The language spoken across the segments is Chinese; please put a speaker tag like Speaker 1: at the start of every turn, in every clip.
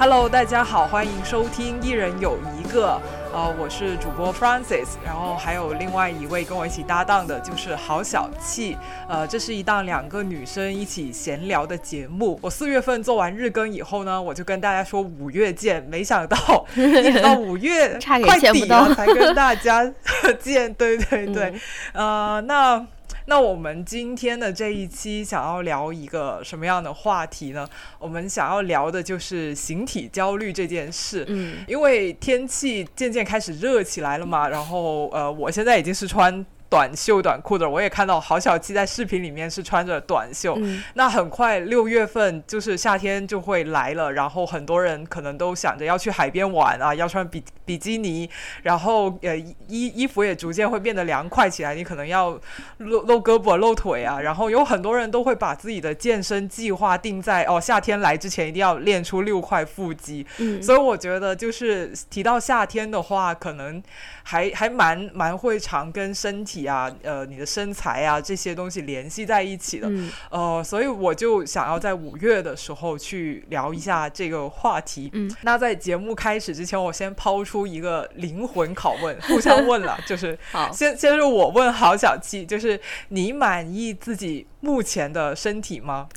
Speaker 1: Hello，大家好，欢迎收听《一人有一个》。呃，我是主播 f r a n c i s 然后还有另外一位跟我一起搭档的，就是郝小气。呃，这是一档两个女生一起闲聊的节目。我四月份做完日更以后呢，我就跟大家说五月见，没想到 一直到五月快底了才跟大家 见。对对对，呃，那。那我们今天的这一期想要聊一个什么样的话题呢？我们想要聊的就是形体焦虑这件事。嗯，因为天气渐渐开始热起来了嘛，然后呃，我现在已经是穿。短袖短裤的，我也看到郝小七在视频里面是穿着短袖。那很快六月份就是夏天就会来了，然后很多人可能都想着要去海边玩啊，要穿比比基尼，然后呃衣衣服也逐渐会变得凉快起来，你可能要露露胳膊露腿啊，然后有很多人都会把自己的健身计划定在哦夏天来之前一定要练出六块腹肌。嗯，所以我觉得就是提到夏天的话，可能还还蛮蛮会常跟身体。啊，呃，你的身材啊，这些东西联系在一起的，呃，所以我就想要在五月的时候去聊一下这个话题。嗯，那在节目开始之前，我先抛出一个灵魂拷问，互相问了，就是 先先是我问郝小七，就是你满意自己目前的身体吗？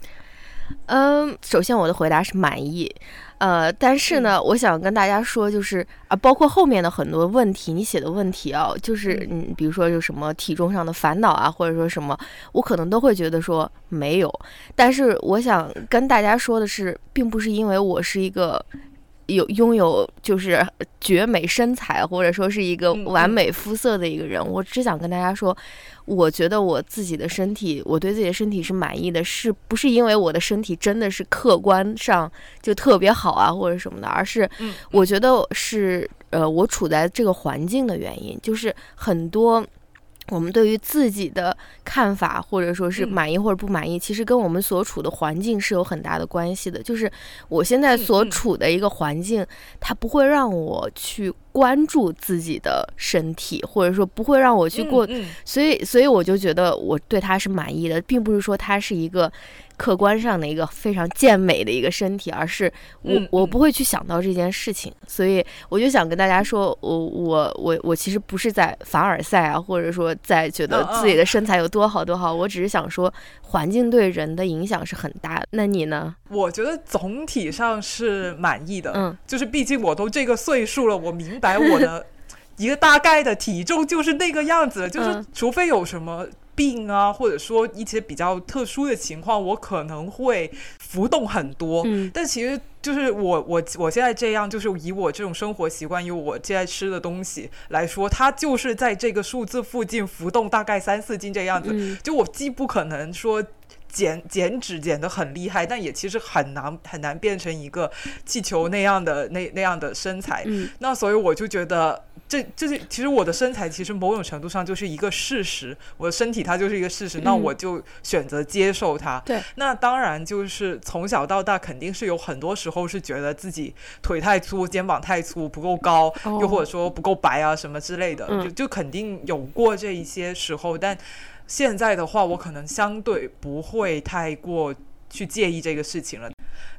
Speaker 2: 嗯，首先我的回答是满意。呃，但是呢，我想跟大家说，就是啊，包括后面的很多问题，你写的问题啊，就是嗯，比如说有什么体重上的烦恼啊，或者说什么，我可能都会觉得说没有。但是我想跟大家说的是，并不是因为我是一个有拥有就是绝美身材，或者说是一个完美肤色的一个人，我只想跟大家说。我觉得我自己的身体，我对自己的身体是满意的，是不是因为我的身体真的是客观上就特别好啊，或者什么的，而是我觉得是呃，我处在这个环境的原因，就是很多。我们对于自己的看法，或者说是满意或者不满意，其实跟我们所处的环境是有很大的关系的。就是我现在所处的一个环境，它不会让我去关注自己的身体，或者说不会让我去过，所以，所以我就觉得我对他是满意的，并不是说他是一个。客观上的一个非常健美的一个身体，而是我我不会去想到这件事情，所以我就想跟大家说，我我我我其实不是在凡尔赛啊，或者说在觉得自己的身材有多好多好，我只是想说环境对人的影响是很大的。那你呢？
Speaker 1: 我觉得总体上是满意的，嗯，就是毕竟我都这个岁数了，我明白我的 一个大概的体重就是那个样子，就是除非有什么。病啊，或者说一些比较特殊的情况，我可能会浮动很多。嗯，但其实就是我我我现在这样，就是以我这种生活习惯，以我现在吃的东西来说，它就是在这个数字附近浮动，大概三四斤这样子。就我既不可能说减减脂减的很厉害，但也其实很难很难变成一个气球那样的那那样的身材。嗯，那所以我就觉得。这这是其实我的身材，其实某种程度上就是一个事实，我的身体它就是一个事实，那我就选择接受它。
Speaker 2: 对，
Speaker 1: 那当然就是从小到大肯定是有很多时候是觉得自己腿太粗、肩膀太粗、不够高，又或者说不够白啊什么之类的，就就肯定有过这一些时候。但现在的话，我可能相对不会太过去介意这个事情了。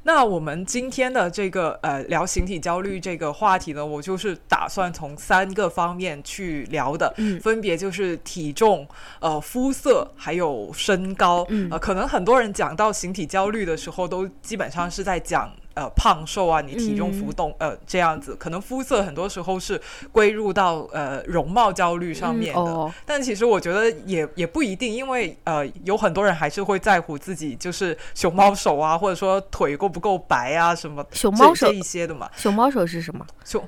Speaker 1: 那我们今天的这个呃聊形体焦虑这个话题呢，我就是打算从三个方面去聊的，分别就是体重、呃肤色还有身高。呃，可能很多人讲到形体焦虑的时候，都基本上是在讲。呃，胖瘦啊，你体重浮动，呃，这样子，可能肤色很多时候是归入到呃容貌焦虑上面的。但其实我觉得也也不一定，因为呃，有很多人还是会在乎自己就是熊猫手啊，或者说腿够不够白啊，什么
Speaker 2: 熊猫手
Speaker 1: 一些的嘛。
Speaker 2: 熊猫手是什么？
Speaker 1: 熊。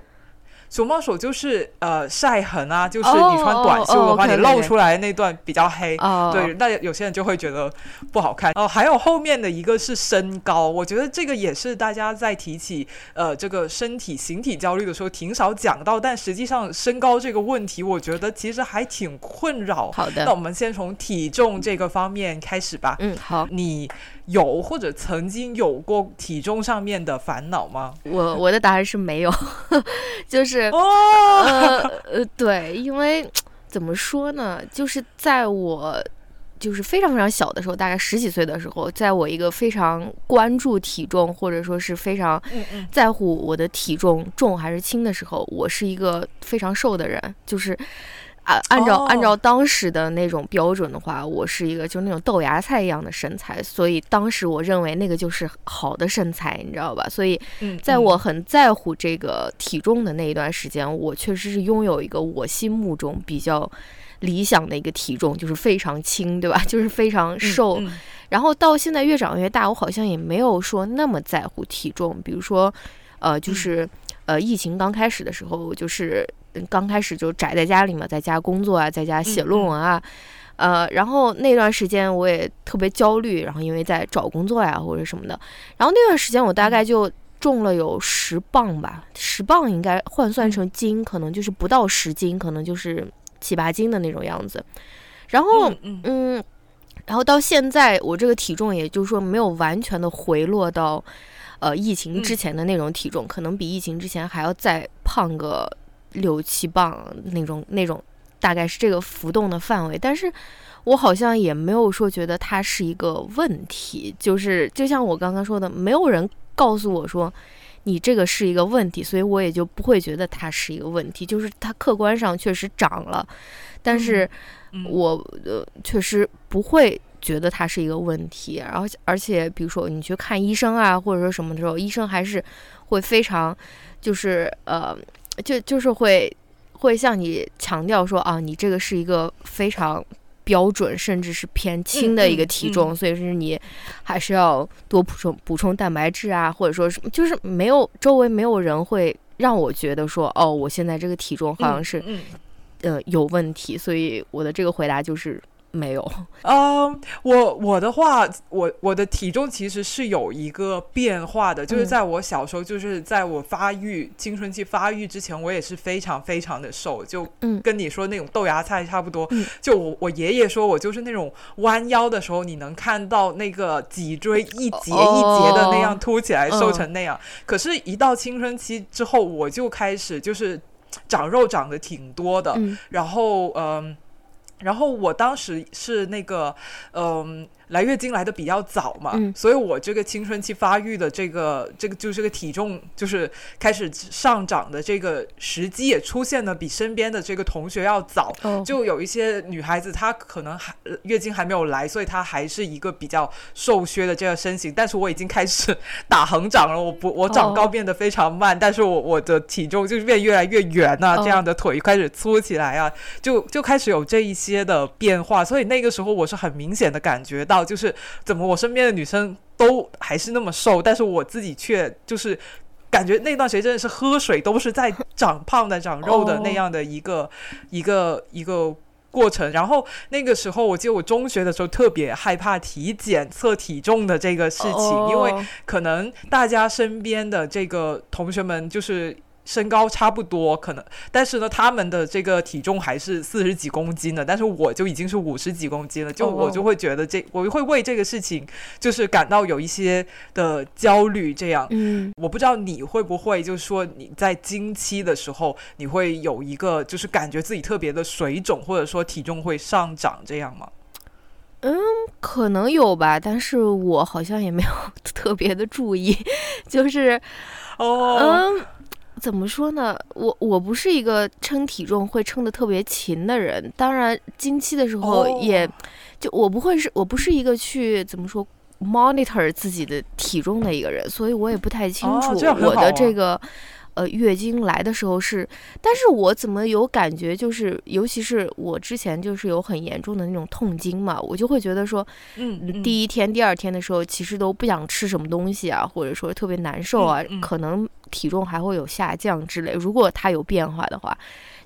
Speaker 1: 熊猫手就是呃晒痕啊，就是你穿短袖的话，你露出来那段比较黑，对，那有些人就会觉得不好看哦。还有后面的一个是身高，我觉得这个也是大家在提起呃这个身体形体焦虑的时候挺少讲到，但实际上身高这个问题，我觉得其实还挺困扰。
Speaker 2: 好的，
Speaker 1: 那我们先从体重这个方面开始吧。
Speaker 2: 嗯，好，
Speaker 1: 你。有或者曾经有过体重上面的烦恼吗？
Speaker 2: 我我的答案是没有，就是
Speaker 1: 呃
Speaker 2: 呃对，因为怎么说呢，就是在我就是非常非常小的时候，大概十几岁的时候，在我一个非常关注体重或者说是非常在乎我的体重重还是轻的时候，我是一个非常瘦的人，就是啊，按照按照当时的那种标准的话，我是一个就那种豆芽菜一样的身材，所以当时我认为那个就是好的身材，你知道吧？所以在我很在乎这个体重的那一段时间，我确实是拥有一个我心目中比较。理想的一个体重就是非常轻，对吧？就是非常瘦。然后到现在越长越大，我好像也没有说那么在乎体重。比如说，呃，就是呃，疫情刚开始的时候，就是刚开始就宅在家里嘛，在家工作啊，在家写论文啊，呃，然后那段时间我也特别焦虑，然后因为在找工作呀或者什么的。然后那段时间我大概就重了有十磅吧，十磅应该换算成斤，可能就是不到十斤，可能就是。七八斤的那种样子，然后嗯，然后到现在我这个体重，也就是说没有完全的回落到呃疫情之前的那种体重，可能比疫情之前还要再胖个六七磅那种那种，大概是这个浮动的范围。但是我好像也没有说觉得它是一个问题，就是就像我刚刚说的，没有人告诉我说。你这个是一个问题，所以我也就不会觉得它是一个问题，就是它客观上确实涨了，但是我呃确实不会觉得它是一个问题。然后而且比如说你去看医生啊，或者说什么的时候，医生还是会非常就是呃就就是会会向你强调说啊，你这个是一个非常。标准甚至是偏轻的一个体重，所以说你还是要多补充补充蛋白质啊，或者说什么，就是没有周围没有人会让我觉得说，哦，我现在这个体重好像是呃有问题，所以我的这个回答就是。没有，
Speaker 1: 嗯，我我的话，我我的体重其实是有一个变化的，就是在我小时候，就是在我发育青春期发育之前，我也是非常非常的瘦，就跟你说那种豆芽菜差不多。就我我爷爷说我就是那种弯腰的时候，你能看到那个脊椎一节一节的那样凸起来，瘦成那样。可是，一到青春期之后，我就开始就是长肉长得挺多的，然后嗯。然后我当时是那个，嗯。来月经来的比较早嘛，所以我这个青春期发育的这个这个就是这个体重就是开始上涨的这个时机也出现的比身边的这个同学要早，就有一些女孩子她可能还月经还没有来，所以她还是一个比较瘦削的这个身形，但是我已经开始打横长了，我不 我长高变得非常慢，但是我我的体重就是变越来越圆呐，这样的腿开始粗起来啊，就就开始有这一些的变化，所以那个时候我是很明显的感觉到。就是怎么我身边的女生都还是那么瘦，但是我自己却就是感觉那段时间真的是喝水都是在长胖的、长肉的那样的一个一个一个过程。然后那个时候，我记得我中学的时候特别害怕体检测体重的这个事情，因为可能大家身边的这个同学们就是。身高差不多，可能，但是呢，他们的这个体重还是四十几公斤的，但是我就已经是五十几公斤了，就我就会觉得这，我会为这个事情就是感到有一些的焦虑。这样，嗯，我不知道你会不会，就是说你在经期的时候，你会有一个就是感觉自己特别的水肿，或者说体重会上涨这样吗？
Speaker 2: 嗯，可能有吧，但是我好像也没有 特别的注意，就是，
Speaker 1: 哦，
Speaker 2: 嗯。怎么说呢？我我不是一个称体重会称的特别勤的人，当然经期的时候也，就我不会是，我不是一个去怎么说 monitor 自己的体重的一个人，所以我也不太清楚我的这个。呃，月经来的时候是，但是我怎么有感觉，就是尤其是我之前就是有很严重的那种痛经嘛，我就会觉得说，
Speaker 1: 嗯，
Speaker 2: 第一天、第二天的时候，其实都不想吃什么东西啊，或者说特别难受啊，可能体重还会有下降之类。如果它有变化的话，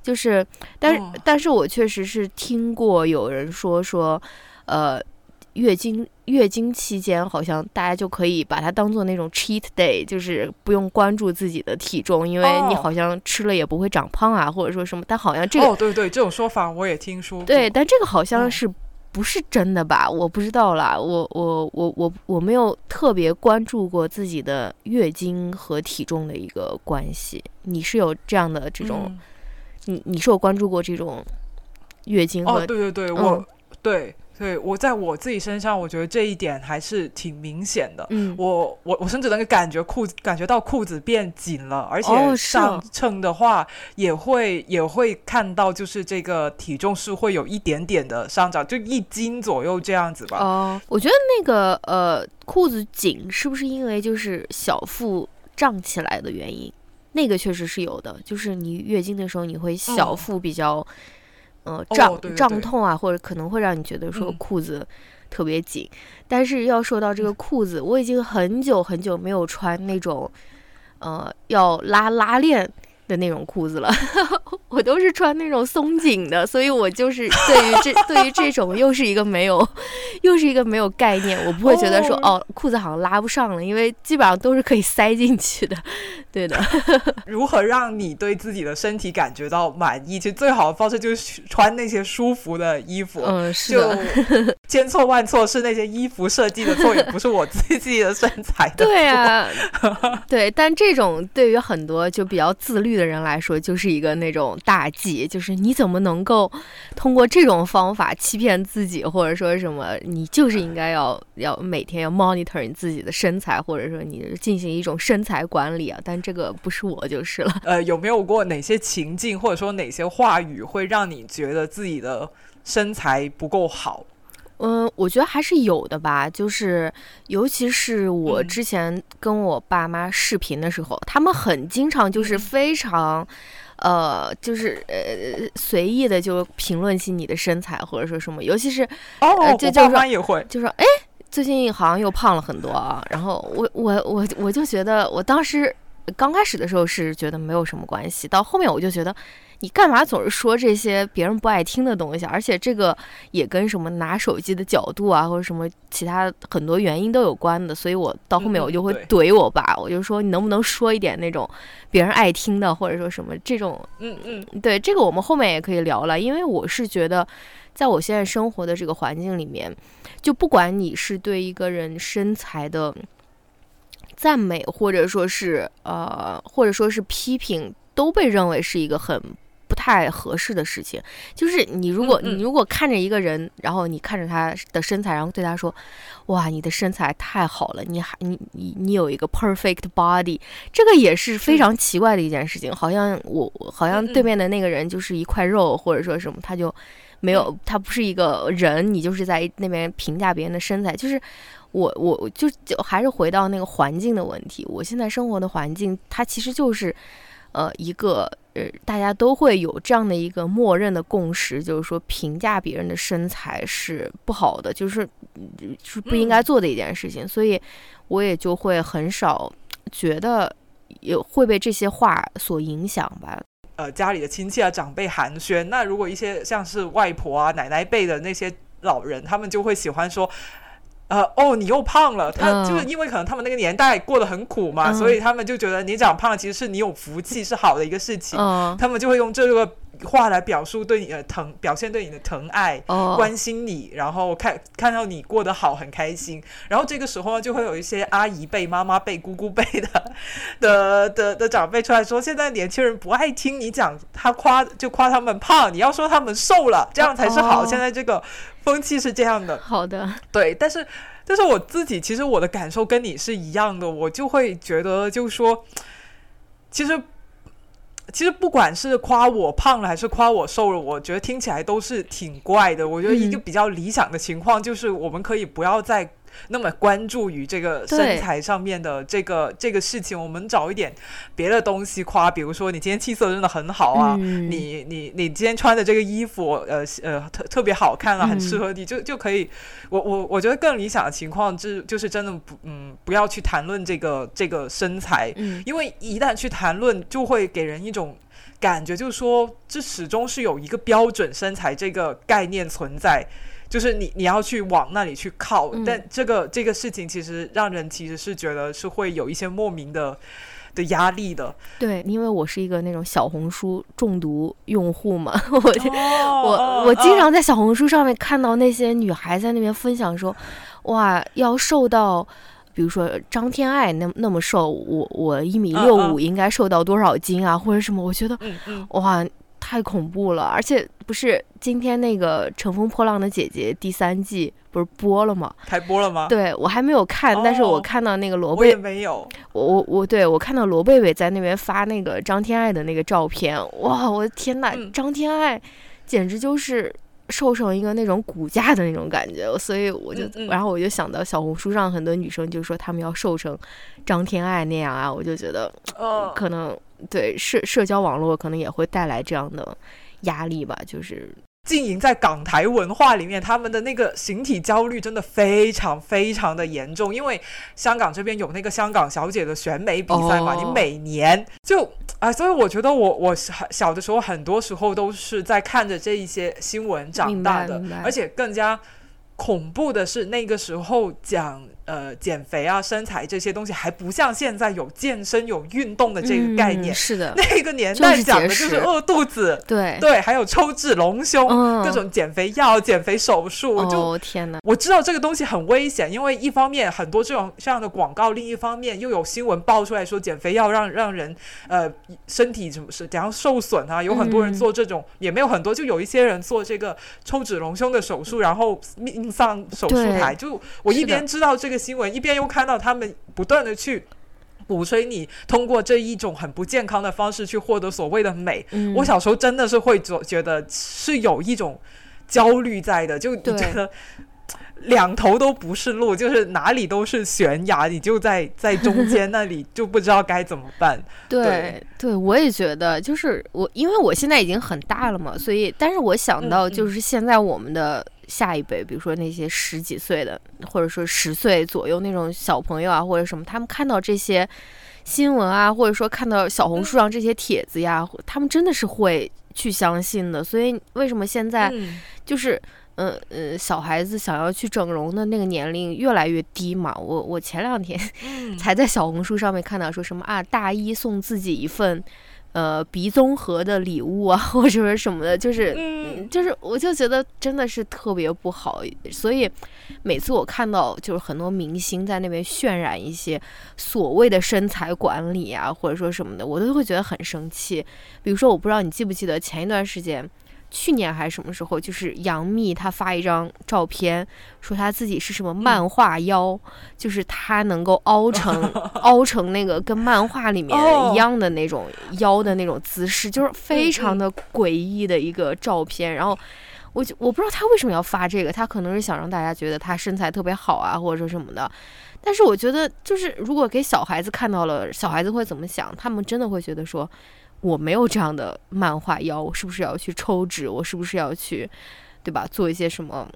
Speaker 2: 就是，但是，但是我确实是听过有人说说，呃。月经月经期间，好像大家就可以把它当做那种 cheat day，就是不用关注自己的体重，因为你好像吃了也不会长胖啊，或者说什么。但好像这个
Speaker 1: 哦，对对，这种说法我也听说。
Speaker 2: 对，但这个好像是不是真的吧？我不知道啦，我我我我我没有特别关注过自己的月经和体重的一个关系。你是有这样的这种，你你是有关注过这种月经？
Speaker 1: 哦，对对对，我对。对我在我自己身上，我觉得这一点还是挺明显的。
Speaker 2: 嗯，
Speaker 1: 我我我甚至能够感觉裤子感觉到裤子变紧了，而且上
Speaker 2: 哦
Speaker 1: 称的话也会也会看到，就是这个体重是会有一点点的上涨，就一斤左右这样子吧。
Speaker 2: 哦，我觉得那个呃裤子紧是不是因为就是小腹胀起来的原因？那个确实是有的，就是你月经的时候你会小
Speaker 1: 哦
Speaker 2: 腹比较、呃
Speaker 1: 哦
Speaker 2: 胀、胀痛啊，或者可能会让你觉得说
Speaker 1: 嗯。
Speaker 2: 裤子特别紧。但是要说到这个裤子，我已经很久很久没有穿那种呃要拉拉链的那种裤子了，我都是穿那种松紧的，所以我就是对于这 对于这种又是一个没有又是一个没有概念，我不会觉得说
Speaker 1: 哦
Speaker 2: 哦裤子好像拉不上了，因为基本上都是可以塞进去的，对的，
Speaker 1: 如何让你对自己的身体感觉到满意？其实最好的方式就是穿那些舒服的衣服。
Speaker 2: 嗯，是
Speaker 1: 就
Speaker 2: 的，
Speaker 1: 千错万错是那些衣服设计的错，也不是我自己的身材的错。
Speaker 2: 对啊，对，但这种对于很多就比较自律的人来说，就是一个那种大忌，就是你怎么能够通过这种方法欺骗自己，或者说什么，你就是应该要要每天要 monitor 你自己的身材，或者说你进行一种身材管理啊，但这个不是我就是了。
Speaker 1: 呃，有没有过哪些情境，或者说哪些话语，会让你觉得自己的身材不够好？
Speaker 2: 嗯，我觉得还是有的吧，就是尤其是我
Speaker 1: 嗯
Speaker 2: 之前跟我爸妈视频的时候，他们很经常就是
Speaker 1: 嗯
Speaker 2: 非常，呃，就是呃随意的就评论起你的身材或者说什么，尤其是
Speaker 1: 哦，
Speaker 2: 呃就就说
Speaker 1: 妈也会。
Speaker 2: 就说哎，最近好像又胖了很多啊，然后我我我我就觉得我当时刚开始的时候是觉得没有什么关系，到后面我就觉得。你干嘛总是说这些别人不爱听的东西？而且这个也跟什么拿手机的角度啊，或者什么其他很多原因都有关的。所以我到后面
Speaker 1: 嗯
Speaker 2: 我就会怼我爸，我就说你能不能说一点那种别人爱听的，或者说什么这种
Speaker 1: 嗯嗯
Speaker 2: 对，这个我们后面也可以聊了，因为我是觉得，在我现在生活的这个环境里面，就不管你是对一个人身材的赞美，或者说是呃，或者说是批评，都被认为是一个很不太合适的事情。就是你如果、
Speaker 1: 嗯嗯。
Speaker 2: 你如果看着一个人，然后你看着他的身材，然后对他说：“哇，你的身材太好了，你还你你你有一个 perfect body。”这个也是非常奇怪的一件事情，好像我我好像对面的那个人就是一块肉，或者说什么，他就没有，他不是一个人，你就是在那边评价别人的身材，就是我我我就就还是回到那个环境的问题，我现在生活的环境，它其实就是呃一个呃大家都会有这样的一个默认的共识，就是说评价别人的身材是不好的，就是嗯是不应该
Speaker 1: 嗯
Speaker 2: 做的一件事情，所以我也就会很少觉得也会被这些话所影响吧。
Speaker 1: 呃，家里的亲戚啊、长辈寒暄。那如果一些像是外婆啊、奶奶辈的那些老人，他们就会喜欢说。呃哦，你又胖了。他
Speaker 2: 嗯
Speaker 1: 就是因为可能他们那个年代过得很苦嘛，
Speaker 2: 嗯
Speaker 1: 所以他们就觉得你长胖其实是你有福气，是好的一个事情。
Speaker 2: 嗯，
Speaker 1: 他们就会用这个话来表述对你的疼，表现对你的疼爱。
Speaker 2: 哦，
Speaker 1: 关心你，然后看看到你过得好，很开心。然后这个时候呢，就会有一些阿姨辈、妈妈辈、姑姑辈的 的的的长辈出来说，现在年轻人不爱听你讲，他夸就夸他们胖，你要说他们瘦了，这样才是好。
Speaker 2: 哦
Speaker 1: 现在这个风气是这样的，
Speaker 2: 好的，
Speaker 1: 对。但是，但是我自己其实我的感受跟你是一样的，我就会觉得，就是说，其实。其实不管是夸我胖了还是夸我瘦了，我觉得听起来都是挺怪的。我觉得一个
Speaker 2: 嗯
Speaker 1: 比较理想的情况就是，我们可以不要再那么关注于这个身材上面的这个这个事情，我们找一点别的东西夸，比如说你今天气色真的很好啊，
Speaker 2: 嗯
Speaker 1: 你你你今天穿的这个衣服，呃呃特特别好看啊，很适
Speaker 2: 嗯
Speaker 1: 合你，就就可以。我我我觉得更理想的情况就是就是真的不嗯不要去谈论这个这个身材，
Speaker 2: 嗯
Speaker 1: 因为一旦去谈论，就会给人一种感觉，就是说这始终是有一个标准身材这个概念存在。就是你你要去往那里去靠，
Speaker 2: 嗯
Speaker 1: 但这个这个事情其实让人其实是觉得是会有一些莫名的的压力的。
Speaker 2: 对，因为我是一个那种小红书中毒用户嘛，我我我经常在小红书上面看到那些女孩在那边分享说，哇，要瘦到，比如说张天爱那那么瘦，我我一米
Speaker 1: 嗯
Speaker 2: 六
Speaker 1: 嗯
Speaker 2: 五应该瘦到多少斤啊，或者什么？我觉得
Speaker 1: 嗯嗯，
Speaker 2: 哇，太太恐怖了。而且不是今天那个《乘风破浪的姐姐》第三季不是播了吗？
Speaker 1: 开播了吗？
Speaker 2: 对我还没有看，但是我看到那个罗
Speaker 1: 我也
Speaker 2: 贝，
Speaker 1: 没有。
Speaker 2: 我我我对我看到罗贝贝在那边发那个张天爱的那个照片，哇，我的天呐，
Speaker 1: 嗯
Speaker 2: 张天爱简直就是。瘦成一个那种骨架的那种感觉，所以我就，
Speaker 1: 嗯嗯
Speaker 2: 然后我就想到小红书上很多女生就说她们要瘦成张天爱那样啊，我就觉得
Speaker 1: 嗯，
Speaker 2: 可能对社社交网络可能也会带来这样的压力吧，就是。
Speaker 1: 经营在港台文化里面，他们的那个形体焦虑真的非常非常的严重。因为香港这边有那个香港小姐的选美比赛嘛，
Speaker 2: 哦。
Speaker 1: 你每年就啊，所以我觉得我我小小的时候，很多时候都是在看着这一些新闻长大的而且更加恐怖的是，那个时候讲呃减肥啊、身材这些东西，还不像现在有健身、有运动的这个概念。
Speaker 2: 嗯、是的，
Speaker 1: 那个年代讲的就是饿肚子，
Speaker 2: 对，
Speaker 1: 对，还有抽脂隆胸，
Speaker 2: 嗯。
Speaker 1: 各种减肥药、减肥手术，就
Speaker 2: 哦天哪，
Speaker 1: 我知道这个东西很危险，因为一方面很多这种这样的广告，另一方面又有新闻爆出来说减肥药让让人呃身体怎么是怎样受损啊，有很多人
Speaker 2: 嗯
Speaker 1: 做这种，也没有很多，就有一些人做这个抽脂隆胸的手术，然后命丧手术台。就我一边知道这个新闻，一边又看到他们不断的去。鼓吹你通过这一种很不健康的方式去获得所谓的美，
Speaker 2: 嗯
Speaker 1: 我小时候真的是会觉觉得是有一种焦虑在的，就你觉得两头都不是路，就是哪里都是悬崖，你就在在中间那里就不知道该怎么办。
Speaker 2: 对
Speaker 1: 对
Speaker 2: 对，我也觉得，就是我，因为我现在已经很大了嘛，所以，但是我想到，就是现在我们的下一辈，比如说那些十几岁的，或者说十岁左右那种小朋友啊，或者什么，他们看到这些新闻啊，或者说看到小红书上这些帖子呀，他们真的是会去相信的。所以，为什么现在
Speaker 1: 嗯
Speaker 2: 就是？呃呃，小孩子想要去整容的那个年龄越来越低嘛。我我前两天
Speaker 1: 嗯
Speaker 2: 才在小红书上面看到说什么啊，大一送自己一份，呃，鼻综合的礼物啊，或者是什么的，就是，
Speaker 1: 嗯
Speaker 2: 就是，我就觉得真的是特别不好。所以每次我看到就是很多明星在那边渲染一些所谓的身材管理啊，或者说什么的，我都会觉得很生气。比如说，我不知道你记不记得前一段时间。去年还是什么时候，就是杨幂她发一张照片，说她自己是什么漫画腰，就是她能够凹成 凹成那个跟漫画里面
Speaker 1: 哦
Speaker 2: 一样的那种腰的那种姿势，就是非常的诡异的一个照片。然后我就我不知道她为什么要发这个，她可能是想让大家觉得她身材特别好啊，或者说什么的。但是我觉得，就是如果给小孩子看到了，小孩子会怎么想？他们真的会觉得说。我没有这样的漫画腰，我是不是要去抽脂？我是不是要去，对吧？做一些什么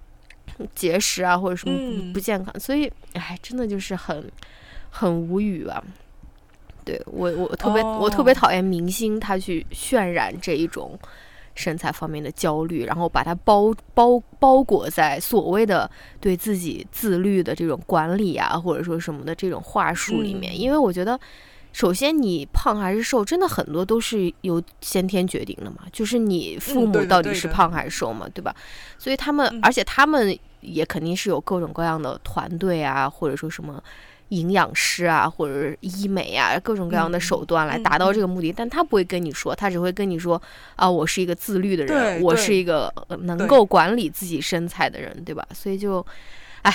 Speaker 2: 节食啊，或者什么
Speaker 1: 嗯
Speaker 2: 不健康？所以，哎，真的就是很很无语啊。对我，我特别、
Speaker 1: 哦
Speaker 2: 我特别讨厌明星他去渲染这一种身材方面的焦虑，然后把它包包包裹在所谓的对自己自律的这种管理啊，或者说什么的这种话术里面。
Speaker 1: 嗯
Speaker 2: 因为我觉得，首先你胖还是瘦，真的很多都是由先天决定的嘛，就是你父母到底是胖还是瘦嘛，对吧？所以他们，
Speaker 1: 嗯
Speaker 2: 而且他们也肯定是有各种各样的团队啊，或者说什么。营养师啊，或者是医美啊，各种各样的
Speaker 1: 嗯
Speaker 2: 手段来
Speaker 1: 嗯
Speaker 2: 达到这
Speaker 1: 嗯
Speaker 2: 个目的，但他不会跟你说，他只会跟你说啊，我是一个自律的人，我是一个呃能够管理自己身材的人，对吧？所以就，唉，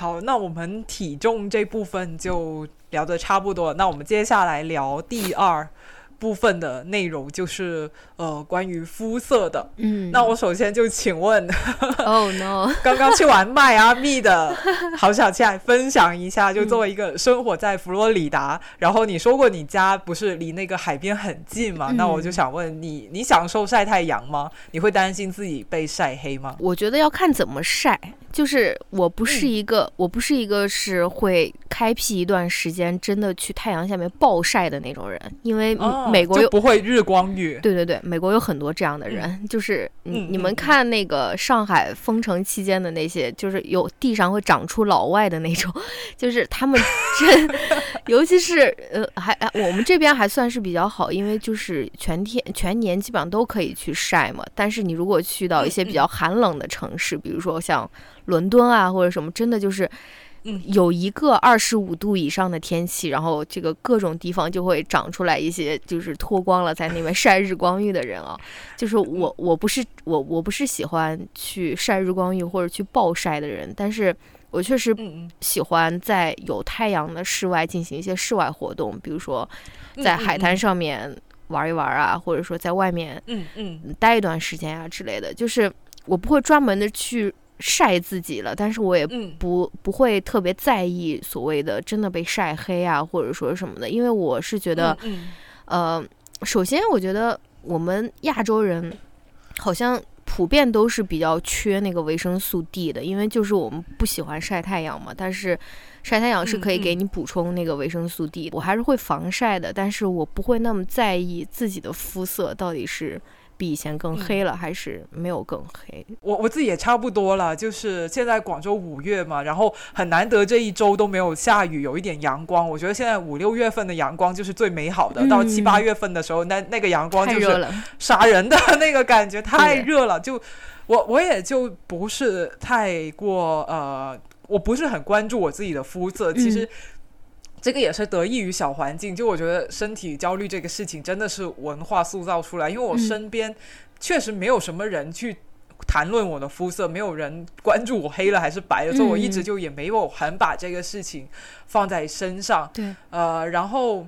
Speaker 1: 好，那我们体重这部分就聊得差不多了，那我们接下来聊第二部分的内容，就是呃关于肤色的。
Speaker 2: 嗯，
Speaker 1: 那我首先就请问，
Speaker 2: 哦 no，
Speaker 1: 刚刚去玩迈阿密的 好小倩来分享一下，就作为一个生活在佛罗里达，然后你说过你家不是离那个海边很近嘛？
Speaker 2: 嗯
Speaker 1: 那我就想问你，你享受晒太阳吗？你会担心自己被晒黑吗？
Speaker 2: 我觉得要看怎么晒，就是我不是
Speaker 1: 嗯。
Speaker 2: 一个，我不是一个是会开辟一段时间真的去太阳下面暴晒的那种人，因为
Speaker 1: 哦
Speaker 2: 美国
Speaker 1: 不会日光浴。
Speaker 2: 对对对，美国有很多这样的人，就是你
Speaker 1: 嗯
Speaker 2: 你们
Speaker 1: 嗯。
Speaker 2: 看那个上海封城期间的那些，就是有地上会长出老外的那种，就是他们真，尤其是呃还还我们这边还算是比较好，因为就是全天全年基本上都可以去晒嘛。但是你如果去到一些比较寒冷的城市，比如说像伦敦啊或者什么，真的就是有一个二十五度以上的天气，然后这个各种地方就会长出来一些就是脱光了在那边晒日光浴的人啊。就是我我不是我我不是喜欢去晒日光浴或者去暴晒的人，但是我确实喜欢在有太阳的室外进行一些室外活动，比如说在海滩上面玩一玩啊，或者说在外面
Speaker 1: 嗯嗯
Speaker 2: 待一段时间啊之类的。就是我不会专门的去。晒自己了，但是我也不不会特别在意所谓的真的被晒黑啊，或者说什么的，因为我是觉得，呃，首先我觉得我们亚洲人好像普遍都是比较缺那个维生素 D 的，因为就是我们不喜欢晒太阳嘛，但是晒太阳是可以给你补充那个维生素 D，我还是会防晒的，但是我不会那么在意自己的肤色到底是。比以前更黑了，还是没有更黑？
Speaker 1: 我我自己也差不多了，就是现在广州五月嘛，然后很难得这一周都没有下雨，有一点阳光。我觉得现在五六月份的阳光就是最美好的，到七八月份的时候，那那个阳光就是杀人的那个感觉，太热了。就我我也就不是太过呃，我不是很关注我自己的肤色，其实。这个也是得益于小环境，就我觉得身体焦虑这个事情真的是文化塑造出来，因为我身边确实没有什么人去谈论我的肤色，没有人关注我黑了还是白了，所以我一直就也没有很把这个事情放在身上。
Speaker 2: 对，
Speaker 1: 呃，然后，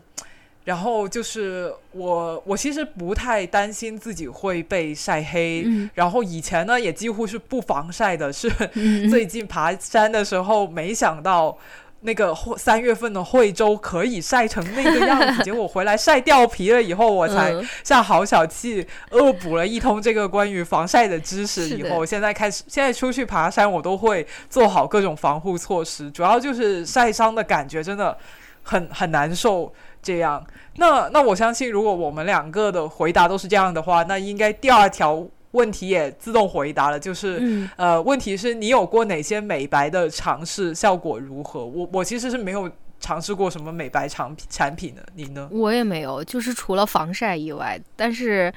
Speaker 1: 然后就是我，我其实不太担心自己会被晒黑，然后以前呢也几乎是不防晒的，是 最近爬山的时候没想到。那个三月份的惠州可以晒成那个样子，结果回来晒掉皮了以后，我才像好小气恶补了一通这个关于防晒的知识。以后现在开始，现在出去爬山，我都会做好各种防护措施。主要就是晒伤的感觉真的很很难受。这样，那那我相信，如果我们两个的回答都是这样的话，那应该第二条。问题也自动回答了，就是呃，问题是你有过哪些美白的尝试，效果如何？我我其实是没有尝试过什么美白产品产品呢，你呢？
Speaker 2: 我也没有，就是除了防晒以外，但是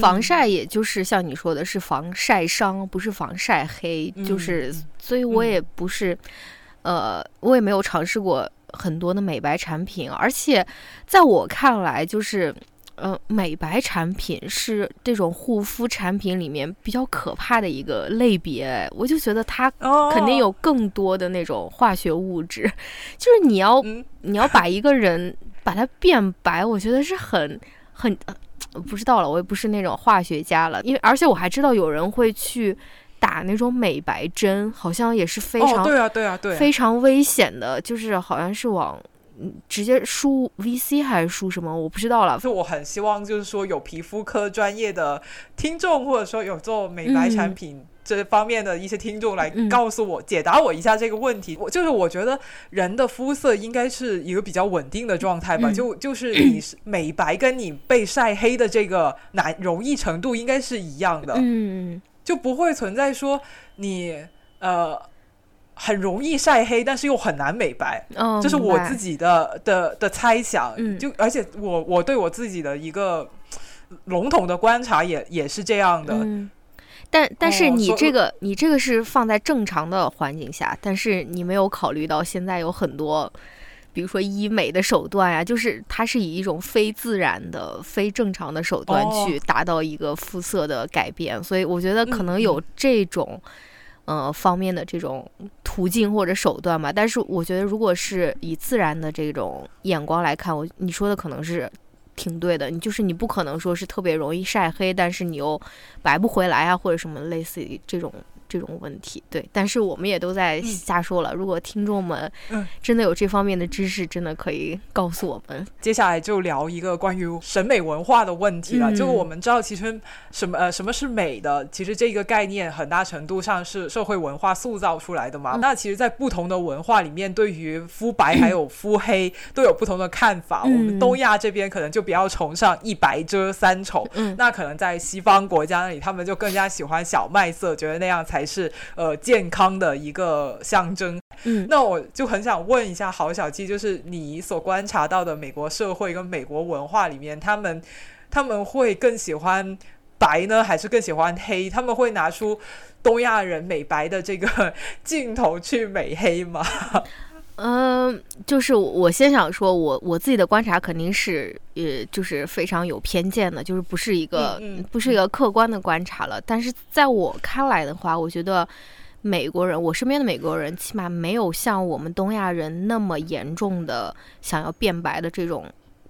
Speaker 2: 防晒也就是像你说的是防晒伤，不是防晒黑，就是所以我也不是，呃，我也没有尝试过很多的美白产品，而且在我看来，就是。呃，美白产品是这种护肤产品里面比较可怕的一个类别，我就觉得它肯定有更多的那种化学物质，就是你要你要把一个人把它变白，我觉得是很很不知道了，我也不是那种化学家了，因为而且我还知道有人会去打那种美白针，好像也是非常
Speaker 1: 对啊对啊对，
Speaker 2: 非常危险的，就是好像是往。直接输 VC 还是输什么？我不知道了。
Speaker 1: 就我很希望，就是说有皮肤科专业的听众，或者说有做美白产品这方面的一些听众来告诉我、解答我一下这个问题。我就是我觉得人的肤色应该是一个比较稳定的状态吧。就就是你美白跟你被晒黑的这个难容易程度应该是一样的。
Speaker 2: 嗯，
Speaker 1: 就不会存在说你呃。很容易晒黑，但是又很难美白，这是我自己的的的猜想。嗯就而且我我对我自己的一个笼统的观察也也是这样的。
Speaker 2: 但但是你这个你这个是放在正常的环境下，但是你没有考虑到现在有很多，比如说医美的手段呀，就是它是以一种非自然的、非正常的手段去达到一个肤色的改变，所以我觉得可能有这种。呃，方面的这种途径或者手段吧，但是我觉得，如果是以自然的这种眼光来看，我你说的可能是挺对的。你就是你不可能说是特别容易晒黑，但是你又白不回来啊，或者什么类似于这种。这种问题，对，但是我们也都在瞎说了。如果听众们真的有这方面的知识，真的可以告诉我们。
Speaker 1: 接下来就聊一个关于审美文化的问题了。就我们知道，其实什么呃什么是美的，其实这个概念很大程度上是社会文化塑造出来的嘛。那其实，在不同的文化里面，对于肤白 还有肤黑都有不同的看法。我们东亚这边可能就比较崇尚一白遮三丑，嗯那可能在西方国家那里，他们就更加喜欢小麦色，觉得那样才。还是呃健康的一个象征。
Speaker 2: 嗯，
Speaker 1: 那我就很想问一下郝小季，就是你所观察到的美国社会跟美国文化里面，他们他们会更喜欢白呢，还是更喜欢黑？他们会拿出东亚人美白的这个镜头去美黑吗？
Speaker 2: 嗯，就是我先想说，我我自己的观察肯定是，呃，就是非常有偏见的，就是不是一个不是一个客观的观察了。但是在我看来的话，我觉得美国人，我身边的美国人，起码没有像我们东亚人那么严重的想要变白的这种。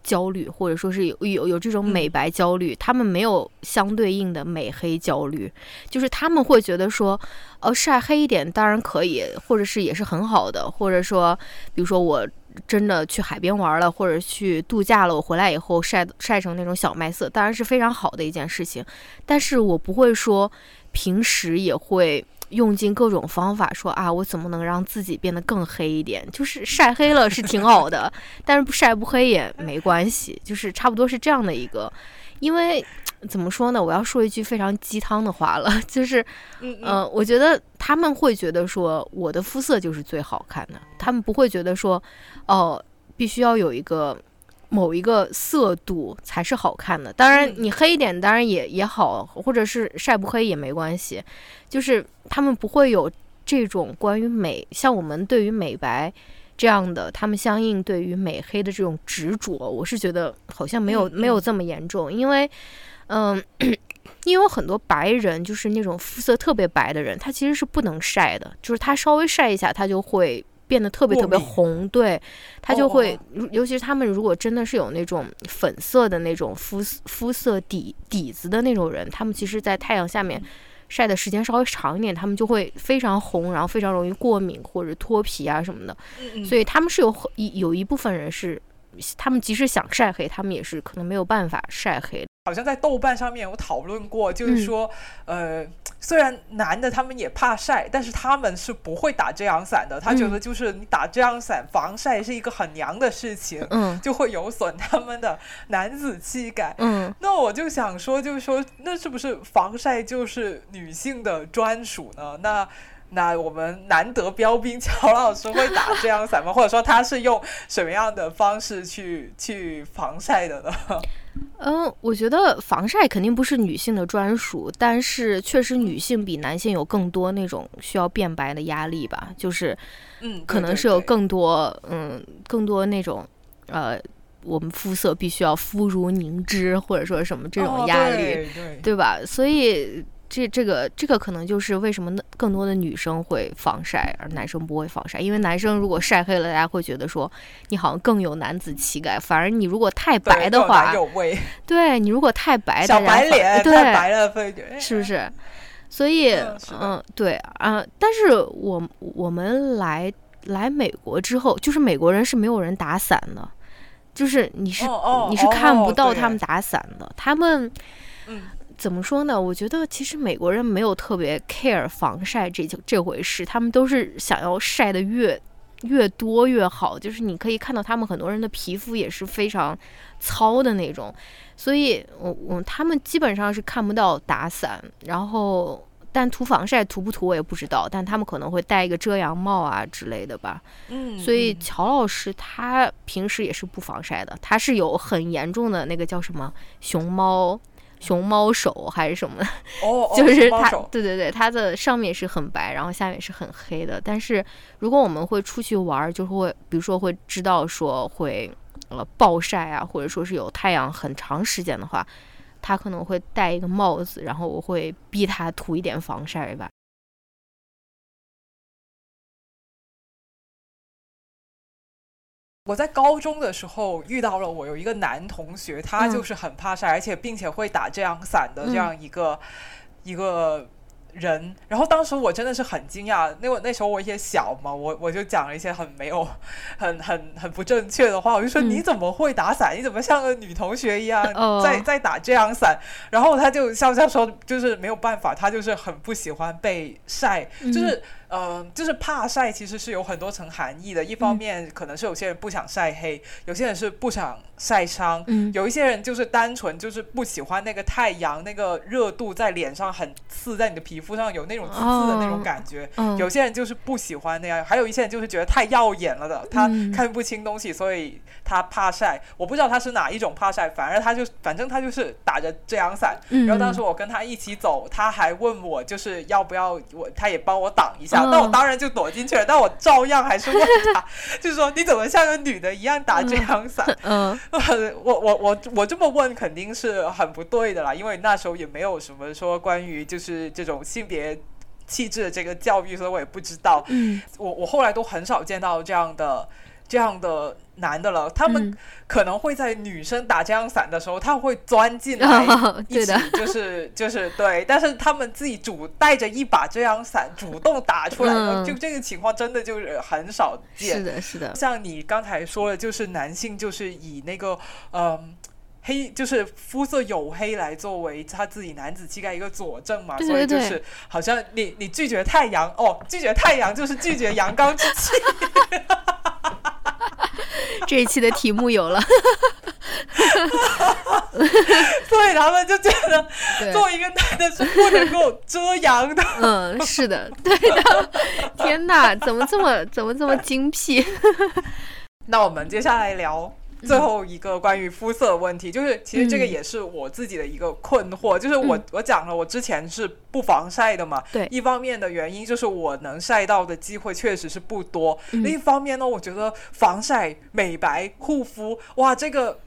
Speaker 2: 焦虑，或者说是有有有这种美白焦虑，他们没有相对应的美黑焦虑，就是他们会觉得说，呃，晒黑一点当然可以，或者是也是很好的，或者说，比如说我真的去海边玩了，或者去度假了，我回来以后晒晒成那种小麦色，当然是非常好的一件事情，但是我不会说平时也会。用尽各种方法说啊，我怎么能让自己变得更黑一点？就是晒黑了是挺好的，但是不晒不黑也没关系，就是差不多是这样的一个。因为怎么说呢？我要说一句非常鸡汤的话了，就是，嗯，我觉得他们会觉得说我的肤色就是最好看的，他们不会觉得说，哦，必须要有一个。某一个色度才是好看的，当然你黑一点当然也也好，或者是晒不黑也没关系，就是他们不会有这种关于美，像我们对于美白这样的，他们相应对于美黑的这种执着，我是觉得好像没有没有这么严重，因为，嗯，因为很多白人就是那种肤色特别白的人，他其实是不能晒的，就是他稍微晒一下他就会。变得特别特别红，对，它就会，尤其是他们如果真的是有那种粉色的那种肤肤色底底子的那种人，他们其实，在太阳下面晒的时间稍微长一点，他们就会非常红，然后非常容易过敏或者脱皮啊什么的。所以他们是有一有一部分人是，他们即使想晒黑，他们也是可能没有办法晒黑。
Speaker 1: 好像在豆瓣上面有讨论过，就是说，呃，虽然男的他们也怕晒，但是他们是不会打遮阳伞的。他觉得就是你打遮阳伞防晒是一个很娘的事情，嗯，就会有损他们的男子气概。嗯，那我就想说，就是说，那是不是防晒就是女性的专属呢？那那我们难得标兵乔老师会打遮阳伞吗？或者说他是用什么样的方式去去防晒的呢？
Speaker 2: 嗯，我觉得防晒肯定不是女性的专属，但是确实女性比男性有更多那种需要变白的压力吧，就是，
Speaker 1: 嗯，
Speaker 2: 可能是有更多，嗯，更多那种，呃，我们肤色必须要肤如凝脂，或者说什么这种压力，对吧？所以。这这个这个可能就是为什么更多的女生会防晒，而男生不会防晒。因为男生如果晒黑了，大家会觉得说你好像更有男子气概，反而你如果太白的话，对你如果太白，
Speaker 1: 小白脸
Speaker 2: 太
Speaker 1: 白了，
Speaker 2: 是不是？所以，嗯，对啊。但是我我们来来美国之后，就是美国人是没有人打伞的，就是你是你是看不到他们打伞的，他们，
Speaker 1: 嗯。
Speaker 2: 怎么说呢？我觉得其实美国人没有特别 care 防晒这这回事，他们都是想要晒的越越多越好。就是你可以看到他们很多人的皮肤也是非常糙的那种，所以我我他们基本上是看不到打伞，然后但涂防晒涂不涂我也不知道，但他们可能会戴一个遮阳帽啊之类的吧。
Speaker 1: 嗯，
Speaker 2: 所以乔老师他平时也是不防晒的，他是有很严重的那个叫什么熊猫。熊猫手还是什么的，就是它，对对对，它的上面是很白，然后下面是很黑的。但是如果我们会出去玩，就会比如说会知道说会呃暴晒啊，或者说是有太阳很长时间的话，他可能会戴一个帽子，然后我会逼他涂一点防晒吧。
Speaker 1: 我在高中的时候遇到了我有一个男同学，他就是很怕晒，而且并且会打遮阳伞的这样一个一个人。然后当时我真的是很惊讶，那我那时候我也小嘛，我我就讲了一些很没有、很很很不正确的话，我就说你怎么会打伞？你怎么像个女同学一样在在打遮阳伞？然后他就笑笑说，就是没有办法，他就是很不喜欢被晒，就是。呃，就是怕晒，其实是有很多层含义的。一方面，可能是有些人不想晒黑，有些人是不想晒伤，
Speaker 2: 嗯
Speaker 1: 有一些人就是单纯就是不喜欢那个太阳那个热度在脸上很刺，在你的皮肤上有那种刺刺的那种感觉。
Speaker 2: 嗯，
Speaker 1: 有些人就是不喜欢那样，还有一些人就是觉得太耀眼了的，他
Speaker 2: 嗯
Speaker 1: 看不清东西，所以他怕晒。我不知道他是哪一种怕晒，反而他就反正他就是打着遮阳伞。
Speaker 2: 嗯
Speaker 1: 然后当时我跟他一起走，他还问我就是要不要我，他也帮我挡一下，
Speaker 2: 嗯
Speaker 1: 我当然就躲进去了，但我照样还是问他，就是说你怎么像个女的一样打遮阳伞？
Speaker 2: 嗯
Speaker 1: 我我我我这么问肯定是很不对的啦，因为那时候也没有什么说关于就是这种性别气质的这个教育，所以我也不知道。
Speaker 2: 嗯
Speaker 1: 我我后来都很少见到这样的这样的男的了，他们
Speaker 2: 嗯
Speaker 1: 可能会在女生打遮阳伞的时候，他会钻进来。
Speaker 2: 啊，
Speaker 1: 一起
Speaker 2: 对的，
Speaker 1: 就是就是对，但是他们自己主带着一把遮阳伞主动打出来的，
Speaker 2: 嗯
Speaker 1: 就这个情况真的就是很少见。
Speaker 2: 是的，是的，
Speaker 1: 像你刚才说的，就是男性就是以那个嗯。黑就是肤色黝黑来作为他自己男子气概一个佐证嘛，
Speaker 2: 对
Speaker 1: 所以就
Speaker 2: 对对
Speaker 1: 是好像你你拒绝太阳哦，拒绝太阳就是拒绝阳刚之气，
Speaker 2: 这一期的题目有了，
Speaker 1: 所以他们就觉得
Speaker 2: 对，
Speaker 1: 作为一个男的是不能够遮阳的。
Speaker 2: 嗯，是的，对的，天哪，怎么这么怎么这么精辟？
Speaker 1: 那我们接下来聊最后一个关于肤色的问题，就是其实这个
Speaker 2: 嗯
Speaker 1: 也是我自己的一个困惑，就是我
Speaker 2: 嗯
Speaker 1: 我讲了，我之前是不防晒的嘛，
Speaker 2: 对
Speaker 1: 一方面的原因就是我能晒到的机会确实是不多，
Speaker 2: 嗯
Speaker 1: 另一方面呢，我觉得防晒、美白、护肤，哇，这个。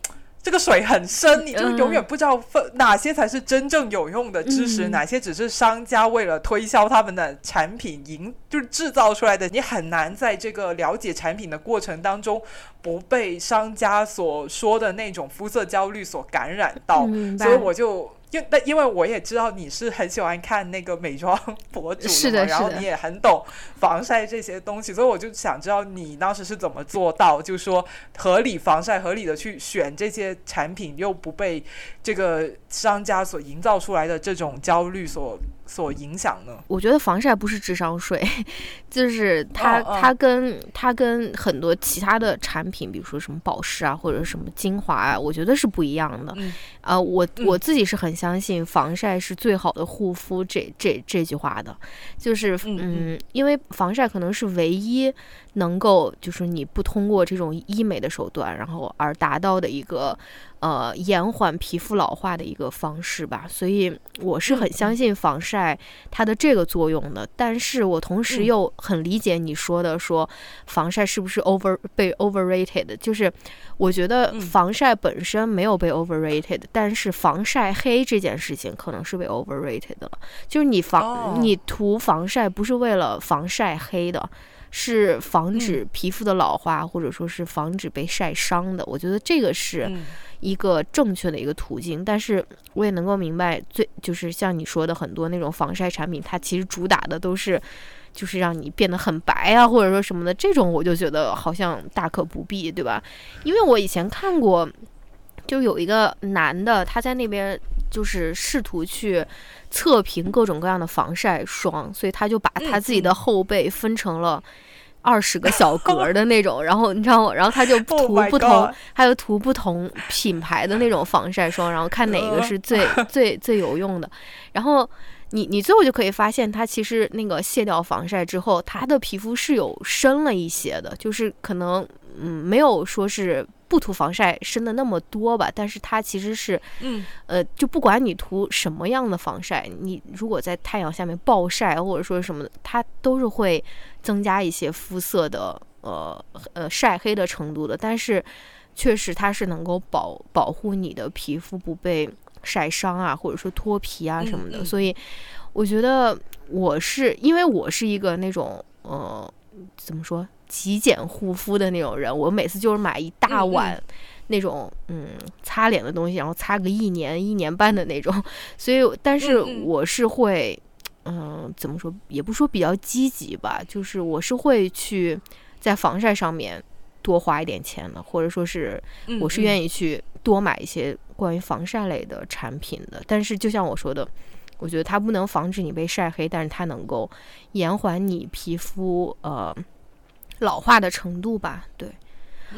Speaker 1: 这个水很深，你就
Speaker 2: 嗯
Speaker 1: 永远不知道分哪些才是真正有用的知识，
Speaker 2: 嗯
Speaker 1: 哪些只是商家为了推销他们的产品营就是制造出来的。你很难在这个了解产品的过程当中不被商家所说的那种肤色焦虑所感染到，所以我就。因那因为我也知道你是很喜欢看那个美妆博主
Speaker 2: 是
Speaker 1: 的嘛，然后你也很懂防晒这些东西，所以我就想知道你当时是怎么做到，就是说合理防晒、合理的去选这些产品，又不被这个商家所营造出来的这种焦虑所所影响呢？
Speaker 2: 我觉得防晒不是智商税，就是它、它跟它跟很多其他的产品，比如说什么保湿啊，或者什么精华啊，我觉得是不一样的。
Speaker 1: 嗯。
Speaker 2: 啊、我
Speaker 1: 嗯。
Speaker 2: 我自己是很相信防晒是最好的护肤这这这句话的，就是
Speaker 1: 嗯。
Speaker 2: 嗯，因为防晒可能是唯一能够就是你不通过这种医美的手段，然后而达到的一个呃延缓皮肤老化的一个方式吧，所以我是很相信防晒它的这个作用的。但是我同时
Speaker 1: 嗯
Speaker 2: 又很理解你说的，说防晒是不是 over 被 overrated，就是我觉得
Speaker 1: 嗯
Speaker 2: 防晒本身没有被 overrated，但是防晒黑这件事情可能是被 overrated 的了。就是你防、
Speaker 1: 哦
Speaker 2: 你涂防晒不是为了防晒黑的。是防止皮肤的老化，或者说是防止被晒伤的。我觉得这个是
Speaker 1: 嗯
Speaker 2: 一个正确的一个途径。但是我也能够明白，最就是像你说的很多那种防晒产品，它其实主打的都是就是让你变得很白啊，或者说什么的。这种我就觉得好像大可不必，对吧？因为我以前看过，就有一个男的，他在那边就是试图去测评各种各样的防晒霜，所以他就把他自己的
Speaker 1: 嗯
Speaker 2: 后背分成了。二十个小格儿的 那种，然后你知道吗？然后他就
Speaker 1: Oh
Speaker 2: 涂不同还有涂不同品牌的那种防晒霜，然后看哪个是最 最最有用的。然后你你最后就可以发现，它其实那个卸掉防晒之后，它的皮肤是有深了一些的，就是可能嗯没有说是不涂防晒深的那么多吧，但是它其实是
Speaker 1: 嗯
Speaker 2: 呃，就不管你涂什么样的防晒，你如果在太阳下面暴晒或者说什么的，它都是会增加一些肤色的呃呃晒黑的程度的。但是确实它是能够保保护你的皮肤不被晒伤啊，或者说脱皮啊什么的。
Speaker 1: 嗯嗯
Speaker 2: 所以我觉得我是因为我是一个那种呃怎么说极简护肤的那种人，我每次就是买一大
Speaker 1: 嗯嗯
Speaker 2: 碗。那种嗯擦脸的东西，然后擦个一年一年半的那种，所以但是我是会，嗯、怎么说，也不说比较积极吧，就是我是会去在防晒上面多花一点钱的，或者说是
Speaker 1: 嗯，
Speaker 2: 我是。愿意去多买一些关于防晒类的产品的。但是就像我说的，我觉得它不能防止你被晒黑，但是它能够延缓你皮肤呃老化的程度吧。对，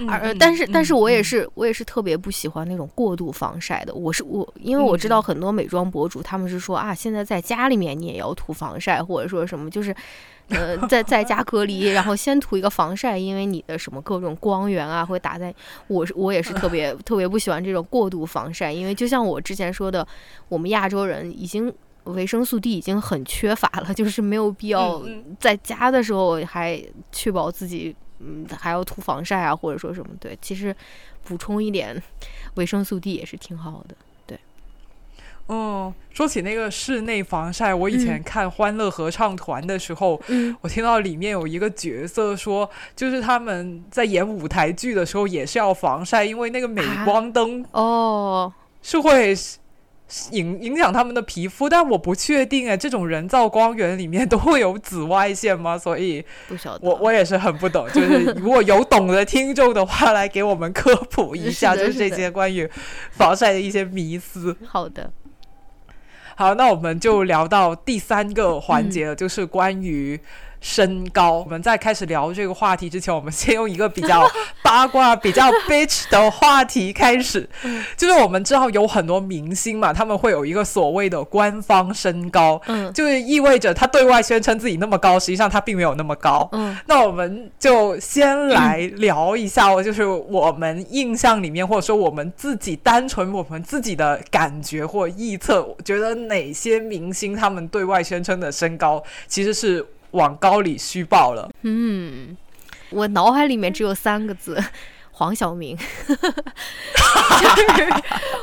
Speaker 2: 而但是但是我也是我也是特别不喜欢那种过度防晒的。我是我，因为我知道很多美妆博主他们是说啊，现在在家里面你也要涂防晒，或者说什么就是。呃，在在家隔离，然后先涂一个防晒，因为你的什么各种光源啊会打在，我是我也是特别 特别不喜欢这种过度防晒，因为就像我之前说的，我们亚洲人已经维生素 D 已经很缺乏了，就是没有必要在家的时候还确保自己嗯还要涂防晒啊，或者说什么对，其实补充一点维生素 D 也是挺好的。对。
Speaker 1: 嗯，说起那个室内防晒，我以前看《欢乐合唱团》的时候，我听到里面有一个角色说，就是他们在演舞台剧的时候也是要防晒，因为那个镁光灯
Speaker 2: 哦。
Speaker 1: 是会影影响他们的皮肤，但我不确定哎，这种人造光源里面 都会有紫外线吗？所以
Speaker 2: 不晓得，
Speaker 1: 我我也是很不懂，就是 如果有懂的听众的话，来给我们科普一下，就是这些关于防晒的一些迷思。
Speaker 2: 好的。
Speaker 1: 好，那我们就聊到第三个环节了，就是关于。身高，我们在开始聊这个话题之前，我们先用一个比较 八卦、比较 bitch 的话题开始。就是我们知道有很多明星嘛，他们会有一个所谓的官方身高，嗯，就是意味着他对外宣称自己那么高，实际上他并没有那么高。嗯，那我们就先来聊一下，就是我们印象里面，或者说我们自己单纯我们自己的感觉或臆测，觉得哪些明星他们对外宣称的身高其实是。往高里虚报了。
Speaker 2: 嗯，我脑海里面只有三个字：黄晓明 就是。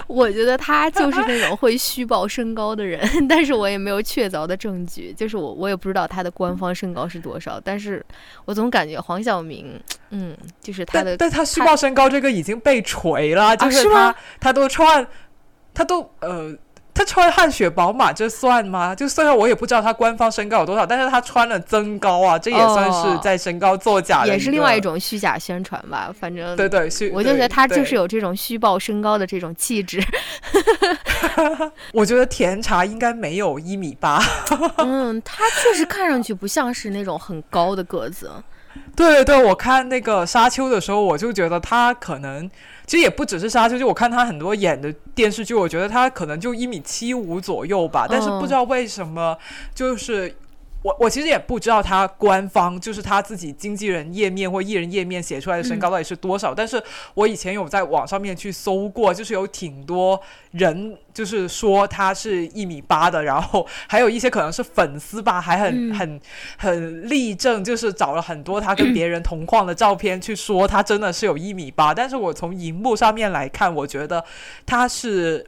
Speaker 2: 我觉得他就是那种会虚报身高的人，但是我也没有确凿的证据。就是我，我也不知道他的官方身高是多少，但是我总感觉黄晓明，嗯，就是他的。
Speaker 1: 但他虚报身高这个已经被锤了，就是他，他都穿，他都呃。他穿汗血宝马这算吗？就虽然我也不知道他官方身高有多少，但是他穿了增高啊，这也算是在身高作假，
Speaker 2: 也是另外一种虚假宣传吧。反正
Speaker 1: 对对，虚
Speaker 2: 我就觉得他就是有这种虚报身高的这种气质。
Speaker 1: 我觉得甜茶应该没有一米八。
Speaker 2: 嗯，他确实看上去不像是那种很高的个子。
Speaker 1: 对对对，我看那个沙丘的时候，我就觉得他可能。其实也不只是沙丘，就我看他很多演的电视剧，我觉得他可能就一米七五左右吧，但是不知道为什么就是。我我其实也不知道他官方就是他自己经纪人页面或艺人页面写出来的身高到底是多少，但是我以前有在网上面去搜过，就是有挺多人就是说他是一米八的，然后还有一些可能是粉丝吧，还很很很力证，就是找了很多他跟别人同框的照片去说他真的是有一米八，但是我从荧幕上面来看，我觉得他是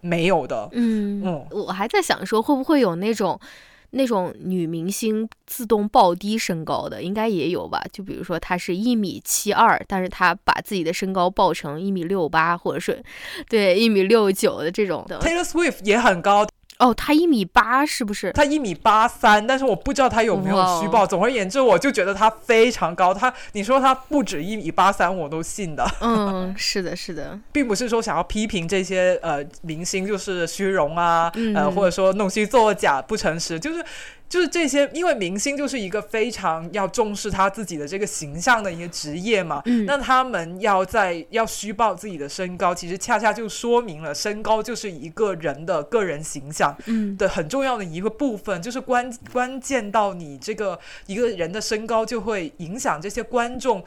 Speaker 1: 没有的。
Speaker 2: 嗯嗯，我还在想说会不会有那种。那种女明星自动报低身高的应该也有吧？就比如说她是一米七二，但是她把自己的身高报成一米六八，或者是对一米六九的这种的。
Speaker 1: Taylor Swift 也很高。
Speaker 2: 哦，他一米八是不是？
Speaker 1: 他一米八三，但是我不知道他有没有虚报。总而言之，我就觉得他非常高。他，你说他不止一米八三，我都信的。
Speaker 2: 嗯，是的，是的，
Speaker 1: 并不是说想要批评这些呃明星就是虚荣啊，呃或者说弄虚作假、不诚实，就是。就是这些，因为明星就是一个非常要重视他自己的这个形象的一个职业嘛。嗯。那他们要在要虚报自己的身高，其实恰恰就说明了身高就是一个人的个人形象的很重要的一个部分。就是关关键到你这个一个人的身高，就会影响这些观众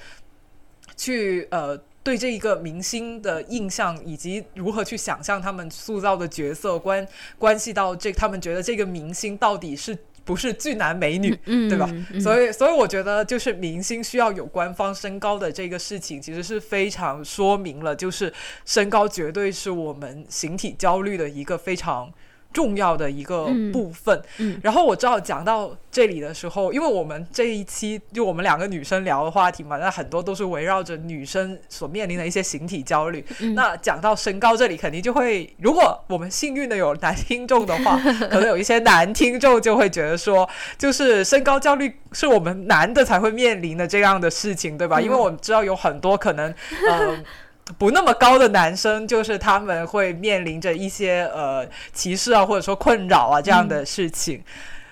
Speaker 1: 去呃对这一个明星的印象，以及如何去想象他们塑造的角色，关关系到这他们觉得这个明星到底是。不是俊男美女，对吧？所以，所以我觉得就是明星需要有官方身高的这个事情，其实是非常说明了，就是身高绝对是我们形体焦虑的一个非常。重要的一个部分，然后我知道讲到这里的时候，因为我们这一期就我们两个女生聊的话题嘛，那很多都是围绕着女生所面临的一些形体焦虑。那讲到身高这里，肯定就会，如果我们幸运的有男听众的话，可能有一些男听众就会觉得说，就是身高焦虑是我们男的才会面临的这样的事情，对吧？因为我们知道有很多可能，呃。不那么高的男生，就是他们会面临着一些呃歧视啊，或者说困扰啊这样的事情。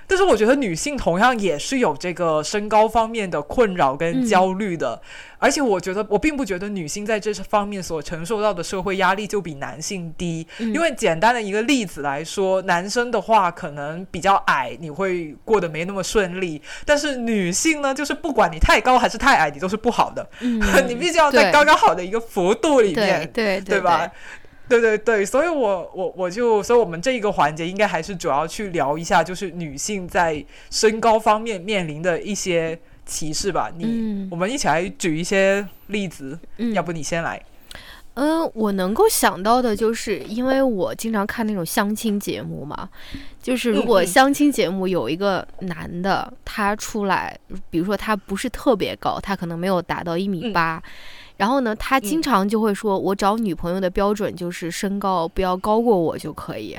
Speaker 1: 但是我觉得女性同样也是有这个身高方面的困扰跟焦虑的，而且我觉得我并不觉得女性在这方面所承受到的社会压力就比男性低，因为简单的一个例子来说，男生的话可能比较矮，你会过得没那么顺利，但是女性呢，就是不管你太高还是太矮，你都是不好的，你必须要在刚刚好的一个幅度里面，
Speaker 2: 对
Speaker 1: 对吧？对对对，所以我我我就，所以我们这一个环节应该还是主要去聊一下，就是女性在身高方面面临的一些歧视吧。你，我们一起来举一些例子，嗯要不你先来？
Speaker 2: 嗯，我能够想到的就是，因为我经常看那种相亲节目嘛，就是如果相亲节目有一个男的，他出来，比如说他不是特别高，他可能没有达到一米八。然后呢，他经常就会说：“我找女朋友的标准就是身高不要高过我就可以。”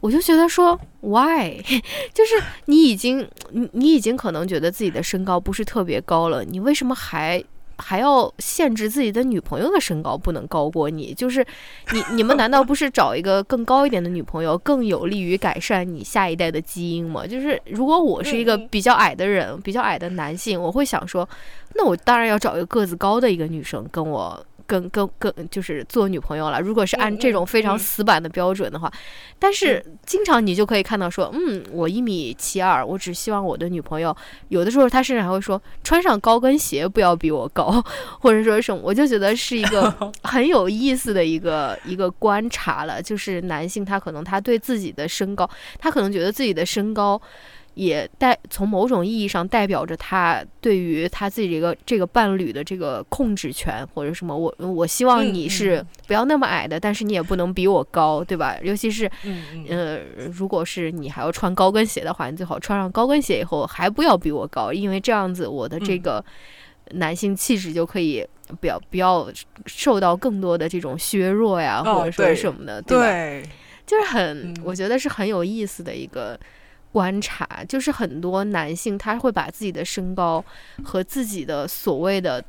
Speaker 2: 我就觉得说，Why？就是你已经你你已经可能觉得自己的身高不是特别高了，你为什么还？还要限制自己的女朋友的身高不能高过你，就是你你们难道不是找一个更高一点的女朋友更有利于改善你下一代的基因吗？就是如果我是一个比较矮的人，比较矮的男性，我会想说，那我当然要找一个个子高的一个女生跟我。跟跟跟就是做女朋友了。如果是按这种非常死板的标准的话，但是经常你就可以看到说，嗯，我一米七二，我只希望我的女朋友，有的时候她甚至还会说，穿上高跟鞋不要比我高，或者说什么，我就觉得是一个 很有意思的一个一个观察了。就是男性他可能他对自己的身高，他可能觉得自己的身高。也代从某种意义上代表着他对于他自己这个这个伴侣的这个控制权或者什么，我我希望你是不要那么矮的，但是你也不能比我高，对吧？尤其是，呃，如果是你还要穿高跟鞋的话，你最好穿上高跟鞋以后还不要比我高，因为这样子我的这个男性气质就可以不要不要受到更多的这种削弱呀，或者说什么的，对吧？就是很，我觉得是很有意思的一个。观察就是很多男性他会把自己的身高和自己的所谓的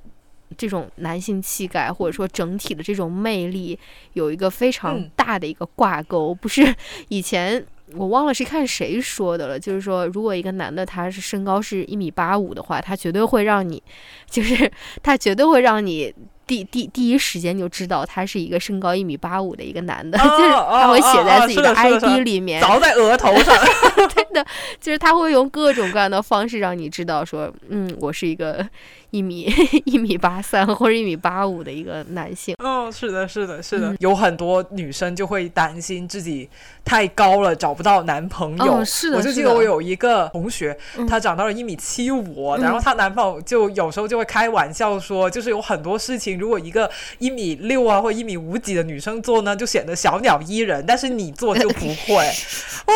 Speaker 2: 这种男性气概或者说整体的这种魅力有一个非常大的一个挂钩。不是以前我忘了是看谁说的了，就是说如果一个男的他是身高是一米八五的话，他绝对会让你，就是他绝对会让你。第第第一时间就知道他是一个身高一米八五的一个男的，就是他会写在自己的 ID 里面，
Speaker 1: 凿在额头上。
Speaker 2: 就是他会用各种各样的方式让你知道说，嗯，我是一个。一米一米八三或者一米八五的一个男性，
Speaker 1: 嗯，是的，是的，是的，有很多女生就会担心自己太高了找不到男朋友。
Speaker 2: 是的，
Speaker 1: 我就记得我有一个同学，她长到了一米七五，然后她男朋友就有时候就会开玩笑说，就是有很多事情，如果一个一米六啊或一米五几的女生做呢，就显得小鸟依人，但是你做就不会。哇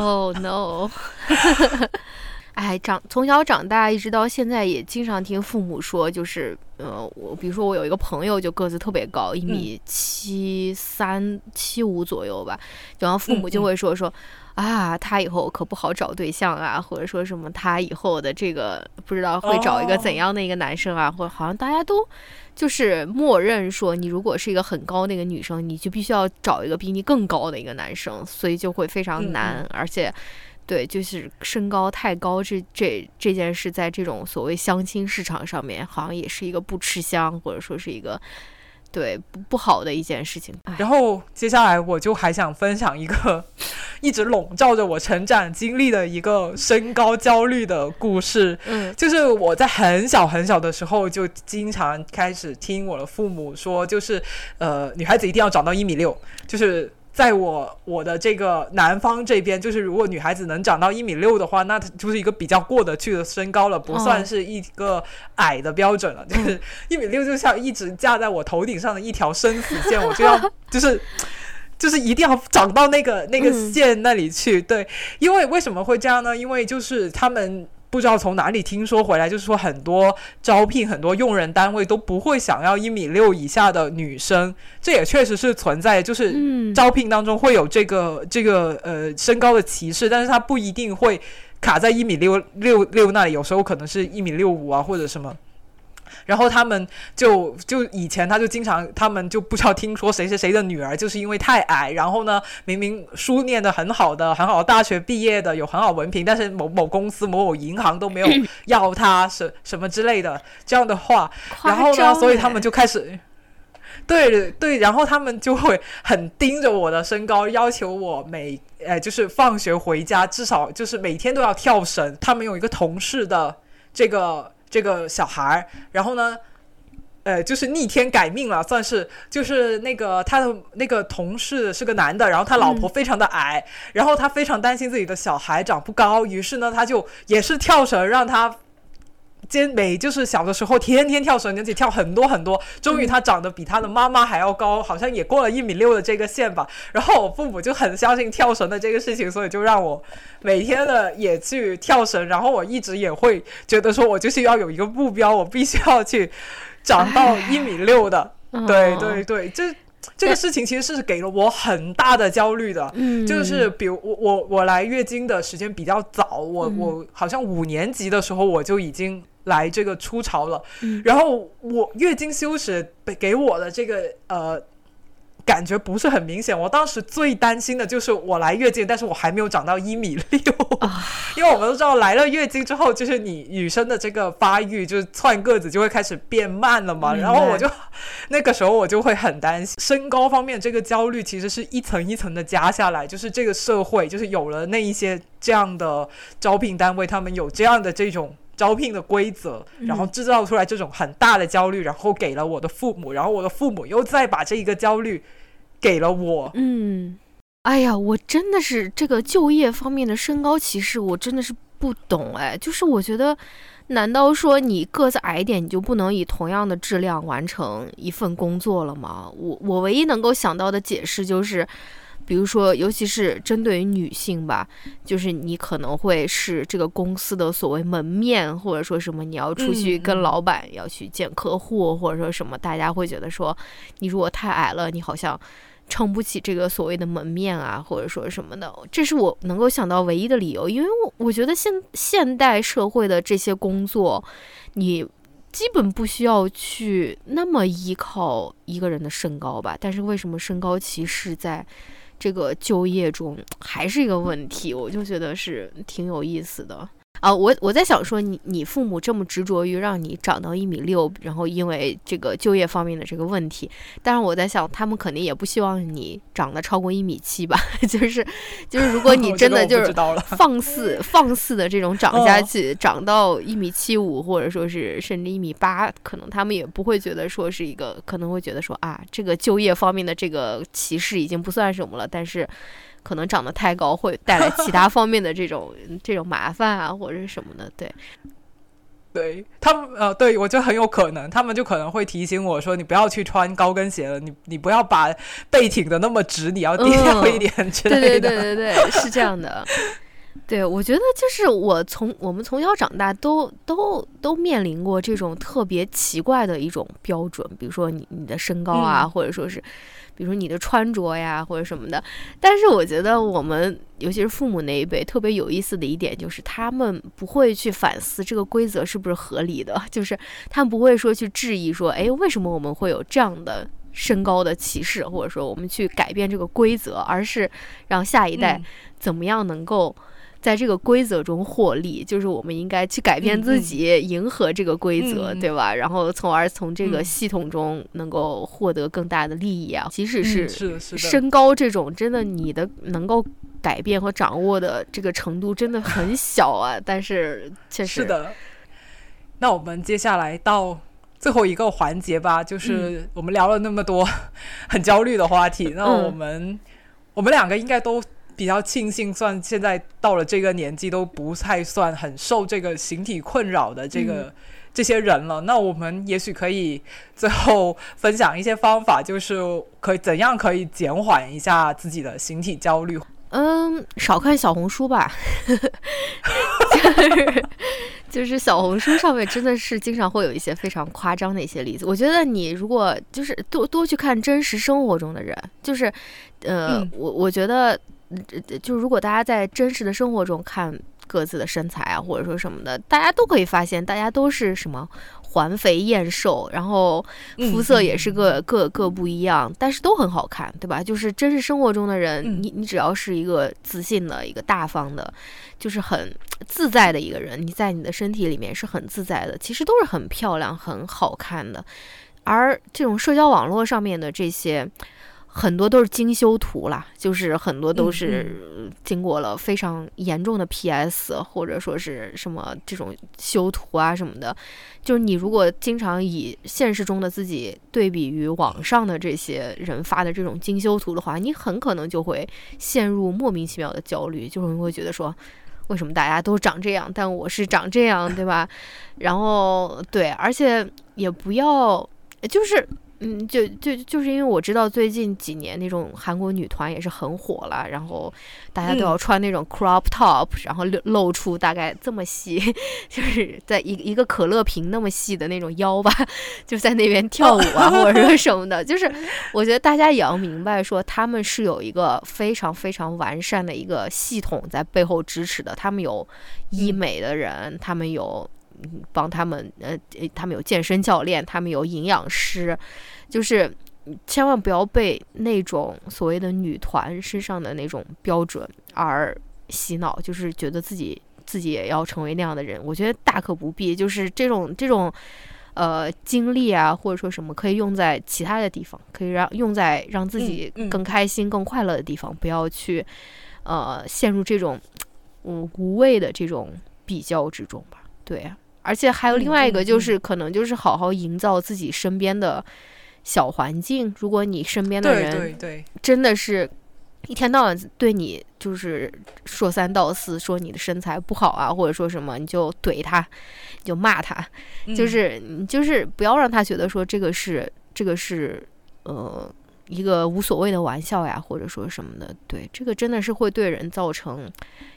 Speaker 2: ，Oh no！哎，长从小长大一直到现在，也经常听父母说，就是呃，我比如说我有一个朋友，就个子特别高，一米七三七五左右吧，然后父母就会说说啊，他以后可不好找对象啊，或者说什么他以后的这个不知道会找一个怎样的一个男生啊，或者好像大家都就是默认说，你如果是一个很高那个女生，你就必须要找一个比你更高的一个男生，所以就会非常难，而且。对，就是身高太高，这这这件事，在这种所谓相亲市场上面，好像也是一个不吃香，或者说是一个对不不好的一件事情。
Speaker 1: 然后接下来我就还想分享一个 一直笼罩着我成长经历的一个身高焦虑的故事。
Speaker 2: 嗯，
Speaker 1: 就是我在很小很小的时候就经常开始听我的父母说，就是呃，女孩子一定要长到一米六，就是。在我我的这个南方这边，就是如果女孩子能长到一米六的话，那就是一个比较过得去的身高了，不算是一个矮的标准了。就是一米六，就像一直架在我头顶上的一条生死线，我就要就是 就是一定要长到那个那个线那里去。对，因为为什么会这样呢？因为就是他们。不知道从哪里听说回来，就是说很多招聘很多用人单位都不会想要一米六以下的女生，这也确实是存在，就是招聘当中会有这个这个呃身高的歧视，但是它不一定会卡在一米六六六那里，有时候可能是一米六五啊或者什么。然后他们就就以前他就经常他们就不知道听说谁谁谁的女儿就是因为太矮，然后呢明明书念的很好的，很好大学毕业的，有很好文凭，但是某某公司某某银行都没有 要他什什么之类的这样的话，然后呢，所以他们就开始。对对，然后他们就会很盯着我的身高，要求我每呃就是放学回家至少就是每天都要跳绳。他们有一个同事的这个这个小孩儿，然后呢，呃，就是逆天改命了，算是就是那个他的那个同事是个男的，然后他老婆非常的矮，然后他非常担心自己的小孩长不高，于是呢，他就也是跳绳让他。坚美就是小的时候天天跳绳，而且跳很多很多。终于他长得比他的妈妈还要高，好像也过了一米六的这个线吧。然后我父母就很相信跳绳的这个事情，所以就让我每天的也去跳绳。然后我一直也会觉得说，我就是要有一个目标，我必须要去长到一米六的。对对对，这这个事情其实是给了我很大的焦虑的。嗯，就是比如我我我来月经的时间比较早，我我好像五年级的时候我就已经。来这个初潮了，然后我月经羞耻给我的这个呃感觉不是很明显。我当时最担心的就是我来月经，但是我还没有长到一米六，因为我们都知道来了月经之后，就是你女生的这个发育就是窜个子就会开始变慢了嘛。然后我就那个时候我就会很担心身高方面这个焦虑，其实是一层一层的加下来，就是这个社会就是有了那一些这样的招聘单位，他们有这样的这种。招聘的规则，然后制造出来这种很大的焦虑，然后给了我的父母，然后我的父母又再把这一个焦虑给了我。
Speaker 2: 嗯，哎呀，我真的是这个就业方面的身高歧视，我真的是不懂哎。就是我觉得，难道说你个子矮一点，你就不能以同样的质量完成一份工作了吗？我我唯一能够想到的解释就是。比如说，尤其是针对于女性吧，就是你可能会是这个公司的所谓门面，或者说什么你要出去跟老板要去见客户，或者说什么，大家会觉得说你如果太矮了，你好像撑不起这个所谓的门面啊，或者说什么的。这是我能够想到唯一的理由，因为我我觉得现现代社会的这些工作，你基本不需要去那么依靠一个人的身高吧？但是为什么身高歧视在？这个就业中还是一个问题，我就觉得是挺有意思的。啊，我我在想说，你你父母这么执着于让你长到一米六，然后因为这个就业方面的这个问题，但是我在想，他们肯定也不希望你长得超过一米七吧？就 是就是，如果 你真的就是放肆放肆的这种长下去，长到一米七五，或者说是甚至一米八，可能他们也不会觉得说是一个，可能会觉得说啊，这个就业方面的这个歧视已经不算什么了，但是。可能长得太高会带来其他方面的这种 这种麻烦啊，或者是什么的，对，
Speaker 1: 对他们呃，对我觉得很有可能，他们就可能会提醒我说，你不要去穿高跟鞋了，你你不要把背挺的那么直，你要低调 一点之
Speaker 2: 类的，对对对对对，是这样的。对，我觉得就是我从我们从小长大都都都面临过这种特别奇怪的一种标准，比如说你你的身高啊，或者说是。比如说你的穿着呀，或者什么的，但是我觉得我们尤其是父母那一辈特别有意思的一点，就是他们不会去反思这个规则是不是合理的，就是他们不会说去质疑说，哎，为什么我们会有这样的身高的歧视，或者说我们去改变这个规则，而是让下一代怎么样能够。在这个规则中获利，就是我们应该去改变自己，迎合这个规则，对吧？然后从而从这个系统中能够获得更大的利益啊！即使
Speaker 1: 是
Speaker 2: 身高这种，真的你的能够改变和掌握的这个程度真的很 小啊！但是确实
Speaker 1: 是的。那我们接下来到最后一个环节吧，就是我们聊了那么多 很焦虑的话题，那我们我们两个应该都。比较庆幸，算现在到了这个年纪都不太算很受这个形体困扰的这个这些人了。那我们也许可以最后分享一些方法，就是可以怎样可以减缓一下自己的形体焦虑。
Speaker 2: 嗯，少看小红书吧，就是 就是小红书上面真的是经常会有一些非常夸张的一些例子。我觉得你如果就是多多去看真实生活中的人，就是呃，我我觉得。就如果大家在真实的生活中看各自的身材啊，或者说什么的，大家都可以发现，大家都是什么环肥燕瘦，然后肤色也是各各各不一样，但是都很好看，对吧？就是真实生活中的人，你你只要是一个自信的一个大方的，就是很自在的一个人，你在你的身体里面是很自在的，其实都是很漂亮、很好看的。而这种社交网络上面的这些。很多都是精修图啦，就是很多都是经过了非常严重的 PS 或者说是什么这种修图啊什么的。就是你如果经常以现实中的自己对比于网上的这些人发的这种精修图的话，你很可能就会陷入莫名其妙的焦虑，就是会觉得说，为什么大家都长这样，但我是长这样，对吧？然后对，而且也不要就是。嗯，就就就是因为我知道最近几年那种韩国女团也是很火了，然后大家都要穿那种 crop top，然后露露出大概这么细，就是在一一个可乐瓶那么细的那种腰吧，就在那边跳舞啊或者说什么的。就是 我觉得大家也要明白，说他们是有一个非常非常完善的一个系统在背后支持的，他们有医美的人，他们有。帮他们，呃，他们有健身教练，他们有营养师，就是千万不要被那种所谓的女团身上的那种标准而洗脑，就是觉得自己自己也要成为那样的人。我觉得大可不必，就是这种这种呃经历啊，或者说什么可以用在其他的地方，可以让用在让自己更开心、更快乐的地方，不要去呃陷入这种嗯无谓的这种比较之中吧。对啊。而且还有另外一个，就是可能就是好好营造自己身边的小环境。如果你身边的人真的是一天到晚对你就是说三道四，说你的身材不好啊，或者说什么，你就怼他，你就骂他，就是你就是不要让他觉得说这个是这个是呃一个无所谓的玩笑呀，或者说什么的。对，这个真的是会对人造成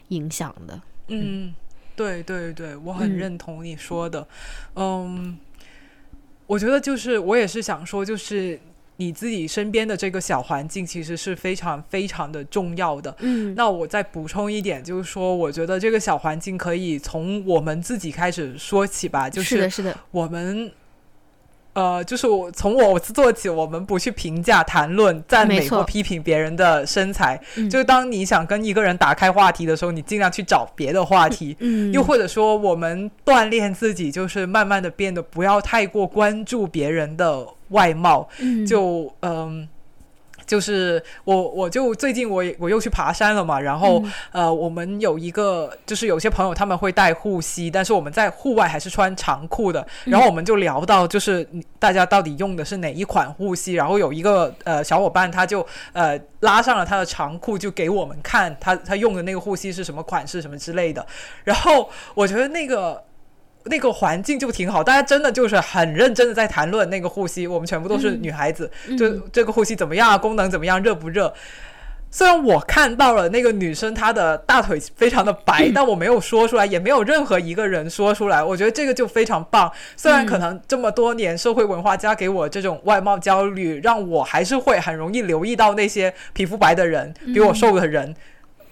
Speaker 2: 影响的。
Speaker 1: 嗯。对对对，我很认同你说的，嗯，我觉得就是我也是想说，就是你自己身边的这个小环境其实是非常非常的重要的。
Speaker 2: 嗯，
Speaker 1: 那我再补充一点，就是说，我觉得这个小环境可以从我们自己开始说起吧，就是
Speaker 2: 的，是的，
Speaker 1: 我们。呃，就是我从我做起，我们不去评价、谈论、赞美或批评别人的身材。就是当你想跟一个人打开话题的时候，你尽量去找别的话题。
Speaker 2: 嗯，
Speaker 1: 又或者说，我们锻炼自己，就是慢慢的变得不要太过关注别人的外貌。
Speaker 2: 嗯，
Speaker 1: 就嗯。就是我，我就最近我我又去爬山了嘛，然后呃，我们有一个就是有些朋友他们会带护膝，但是我们在户外还是穿长裤的，然后我们就聊到就是大家到底用的是哪一款护膝，然后有一个呃小伙伴他就呃拉上了他的长裤就给我们看他他用的那个护膝是什么款式什么之类的，然后我觉得那个。那个环境就挺好，大家真的就是很认真的在谈论那个护膝。我们全部都是女孩子，就这个护膝怎么样啊？功能怎么样？热不热？虽然我看到了那个女生她的大腿非常的白，但我没有说出来，也没有任何一个人说出来。我觉得这个就非常棒。虽然可能这么多年社会文化加给我这种外貌焦虑，让我还是会很容易留意到那些皮肤白的人、比我瘦的人、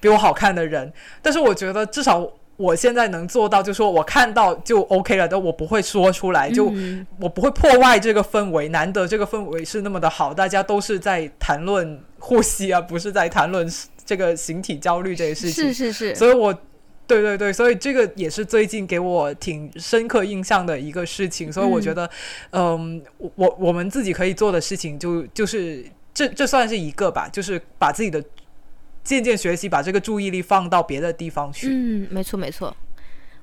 Speaker 1: 比我好看的人。但是我觉得至少。我现在能做到，就说我看到就 OK 了，但我不会说出来，就我不会破坏这个氛围。难得这个氛围是那么的好，大家都是在谈论呼吸啊，不是在谈论这个形体焦虑这些事情。
Speaker 2: 是是是。
Speaker 1: 所以，我对对对，所以这个也是最近给我挺深刻印象的一个事情。所以我觉得，嗯，我我们自己可以做的事情，就就是这这算是一个吧，就是把自己的。渐渐学习，把这个注意力放到别的地方去。
Speaker 2: 嗯，没错没错，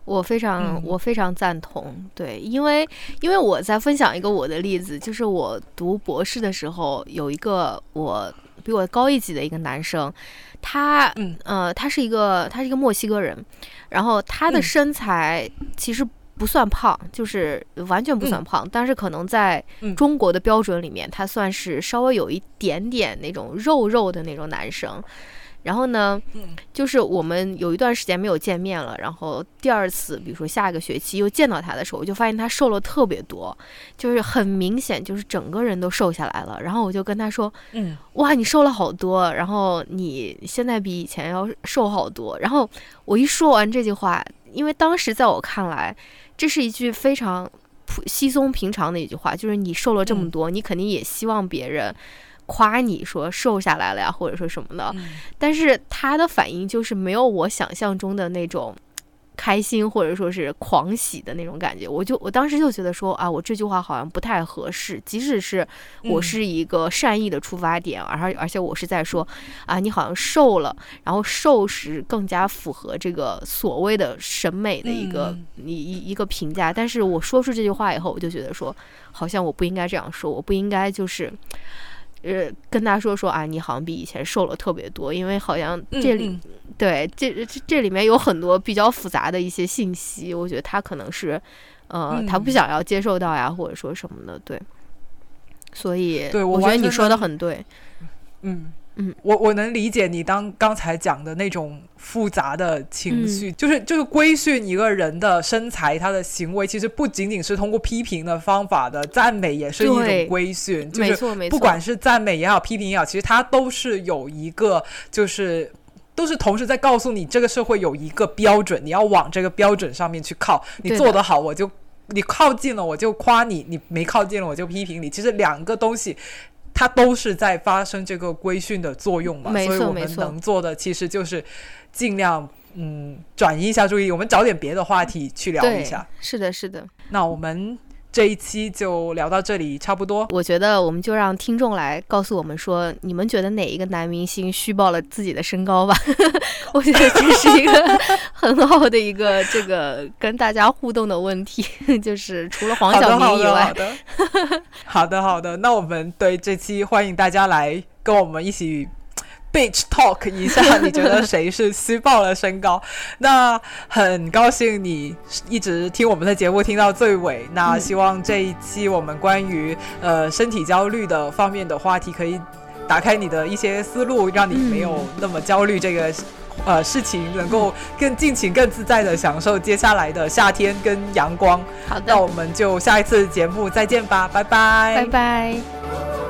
Speaker 2: 我非常我非常赞同。对，因为因为我在分享一个我的例子，就是我读博士的时候，有一个我比我高一级的一个男生，他呃他是一个他是一个墨西哥人，然后他的身材其实不算胖，就是完全不算胖，但是可能在中国的标准里面，他算是稍微有一点点那种肉肉的那种男生。然后呢，就是我们有一段时间没有见面了。然后第二次，比如说下一个学期又见到他的时候，我就发现他瘦了特别多，就是很明显，就是整个人都瘦下来了。然后我就跟他说：“
Speaker 1: 嗯，
Speaker 2: 哇，你瘦了好多，然后你现在比以前要瘦好多。”然后我一说完这句话，因为当时在我看来，这是一句非常。普稀松平常的一句话，就是你瘦了这么多，你肯定也希望别人夸你说瘦下来了呀，或者说什么的。但是他的反应就是没有我想象中的那种。开心或者说是狂喜的那种感觉，我就我当时就觉得说啊，我这句话好像不太合适。即使是我是一个善意的出发点，而而且我是在说啊，你好像瘦了，然后瘦是更加符合这个所谓的审美的一个一一一个评价。但是我说出这句话以后，我就觉得说，好像我不应该这样说，我不应该就是。呃，跟他说说啊，你好像比以前瘦了特别多，因为好像这里，对，这这这里面有很多比较复杂的一些信息，我觉得他可能是，呃，他不想要接受到呀，或者说什么的，对，所以，
Speaker 1: 对
Speaker 2: 我觉得你说的很对，
Speaker 1: 嗯。嗯，我我能理解你当刚才讲的那种复杂的情绪，就是就是规训一个人的身材，他的行为其实不仅仅是通过批评的方法的，赞美也是一种规训，
Speaker 2: 就
Speaker 1: 是，不管是赞美也好，批评也好，其实它都是有一个，就是都是同时在告诉你，这个社会有一个标准，你要往这个标准上面去靠，你做得好，我就你靠近了，我就夸你；你没靠近了，我就批评你。其实两个东西。它都是在发生这个规训的作用嘛，所以我们能做的其实就是尽量嗯转移一下注意，我们找点别的话题去聊一下。
Speaker 2: 是的，是的。
Speaker 1: 那我们。这一期就聊到这里，差不多。
Speaker 2: 我觉得我们就让听众来告诉我们说，你们觉得哪一个男明星虚报了自己的身高吧？我觉得这是一个很好的一个这个跟大家互动的问题，就是除了黄晓明以外。
Speaker 1: 好的，好的，好的，好的。那我们对这期欢迎大家来跟我们一起。Beach talk 一下，你觉得谁是虚报了身高？那很高兴你一直听我们的节目听到最尾。那希望这一期我们关于呃身体焦虑的方面的话题，可以打开你的一些思路，让你没有那么焦虑这个呃事情，能够更尽情、更自在的享受接下来的夏天跟阳光。
Speaker 2: 好的，
Speaker 1: 那我们就下一次节目再见吧，拜拜，
Speaker 2: 拜拜。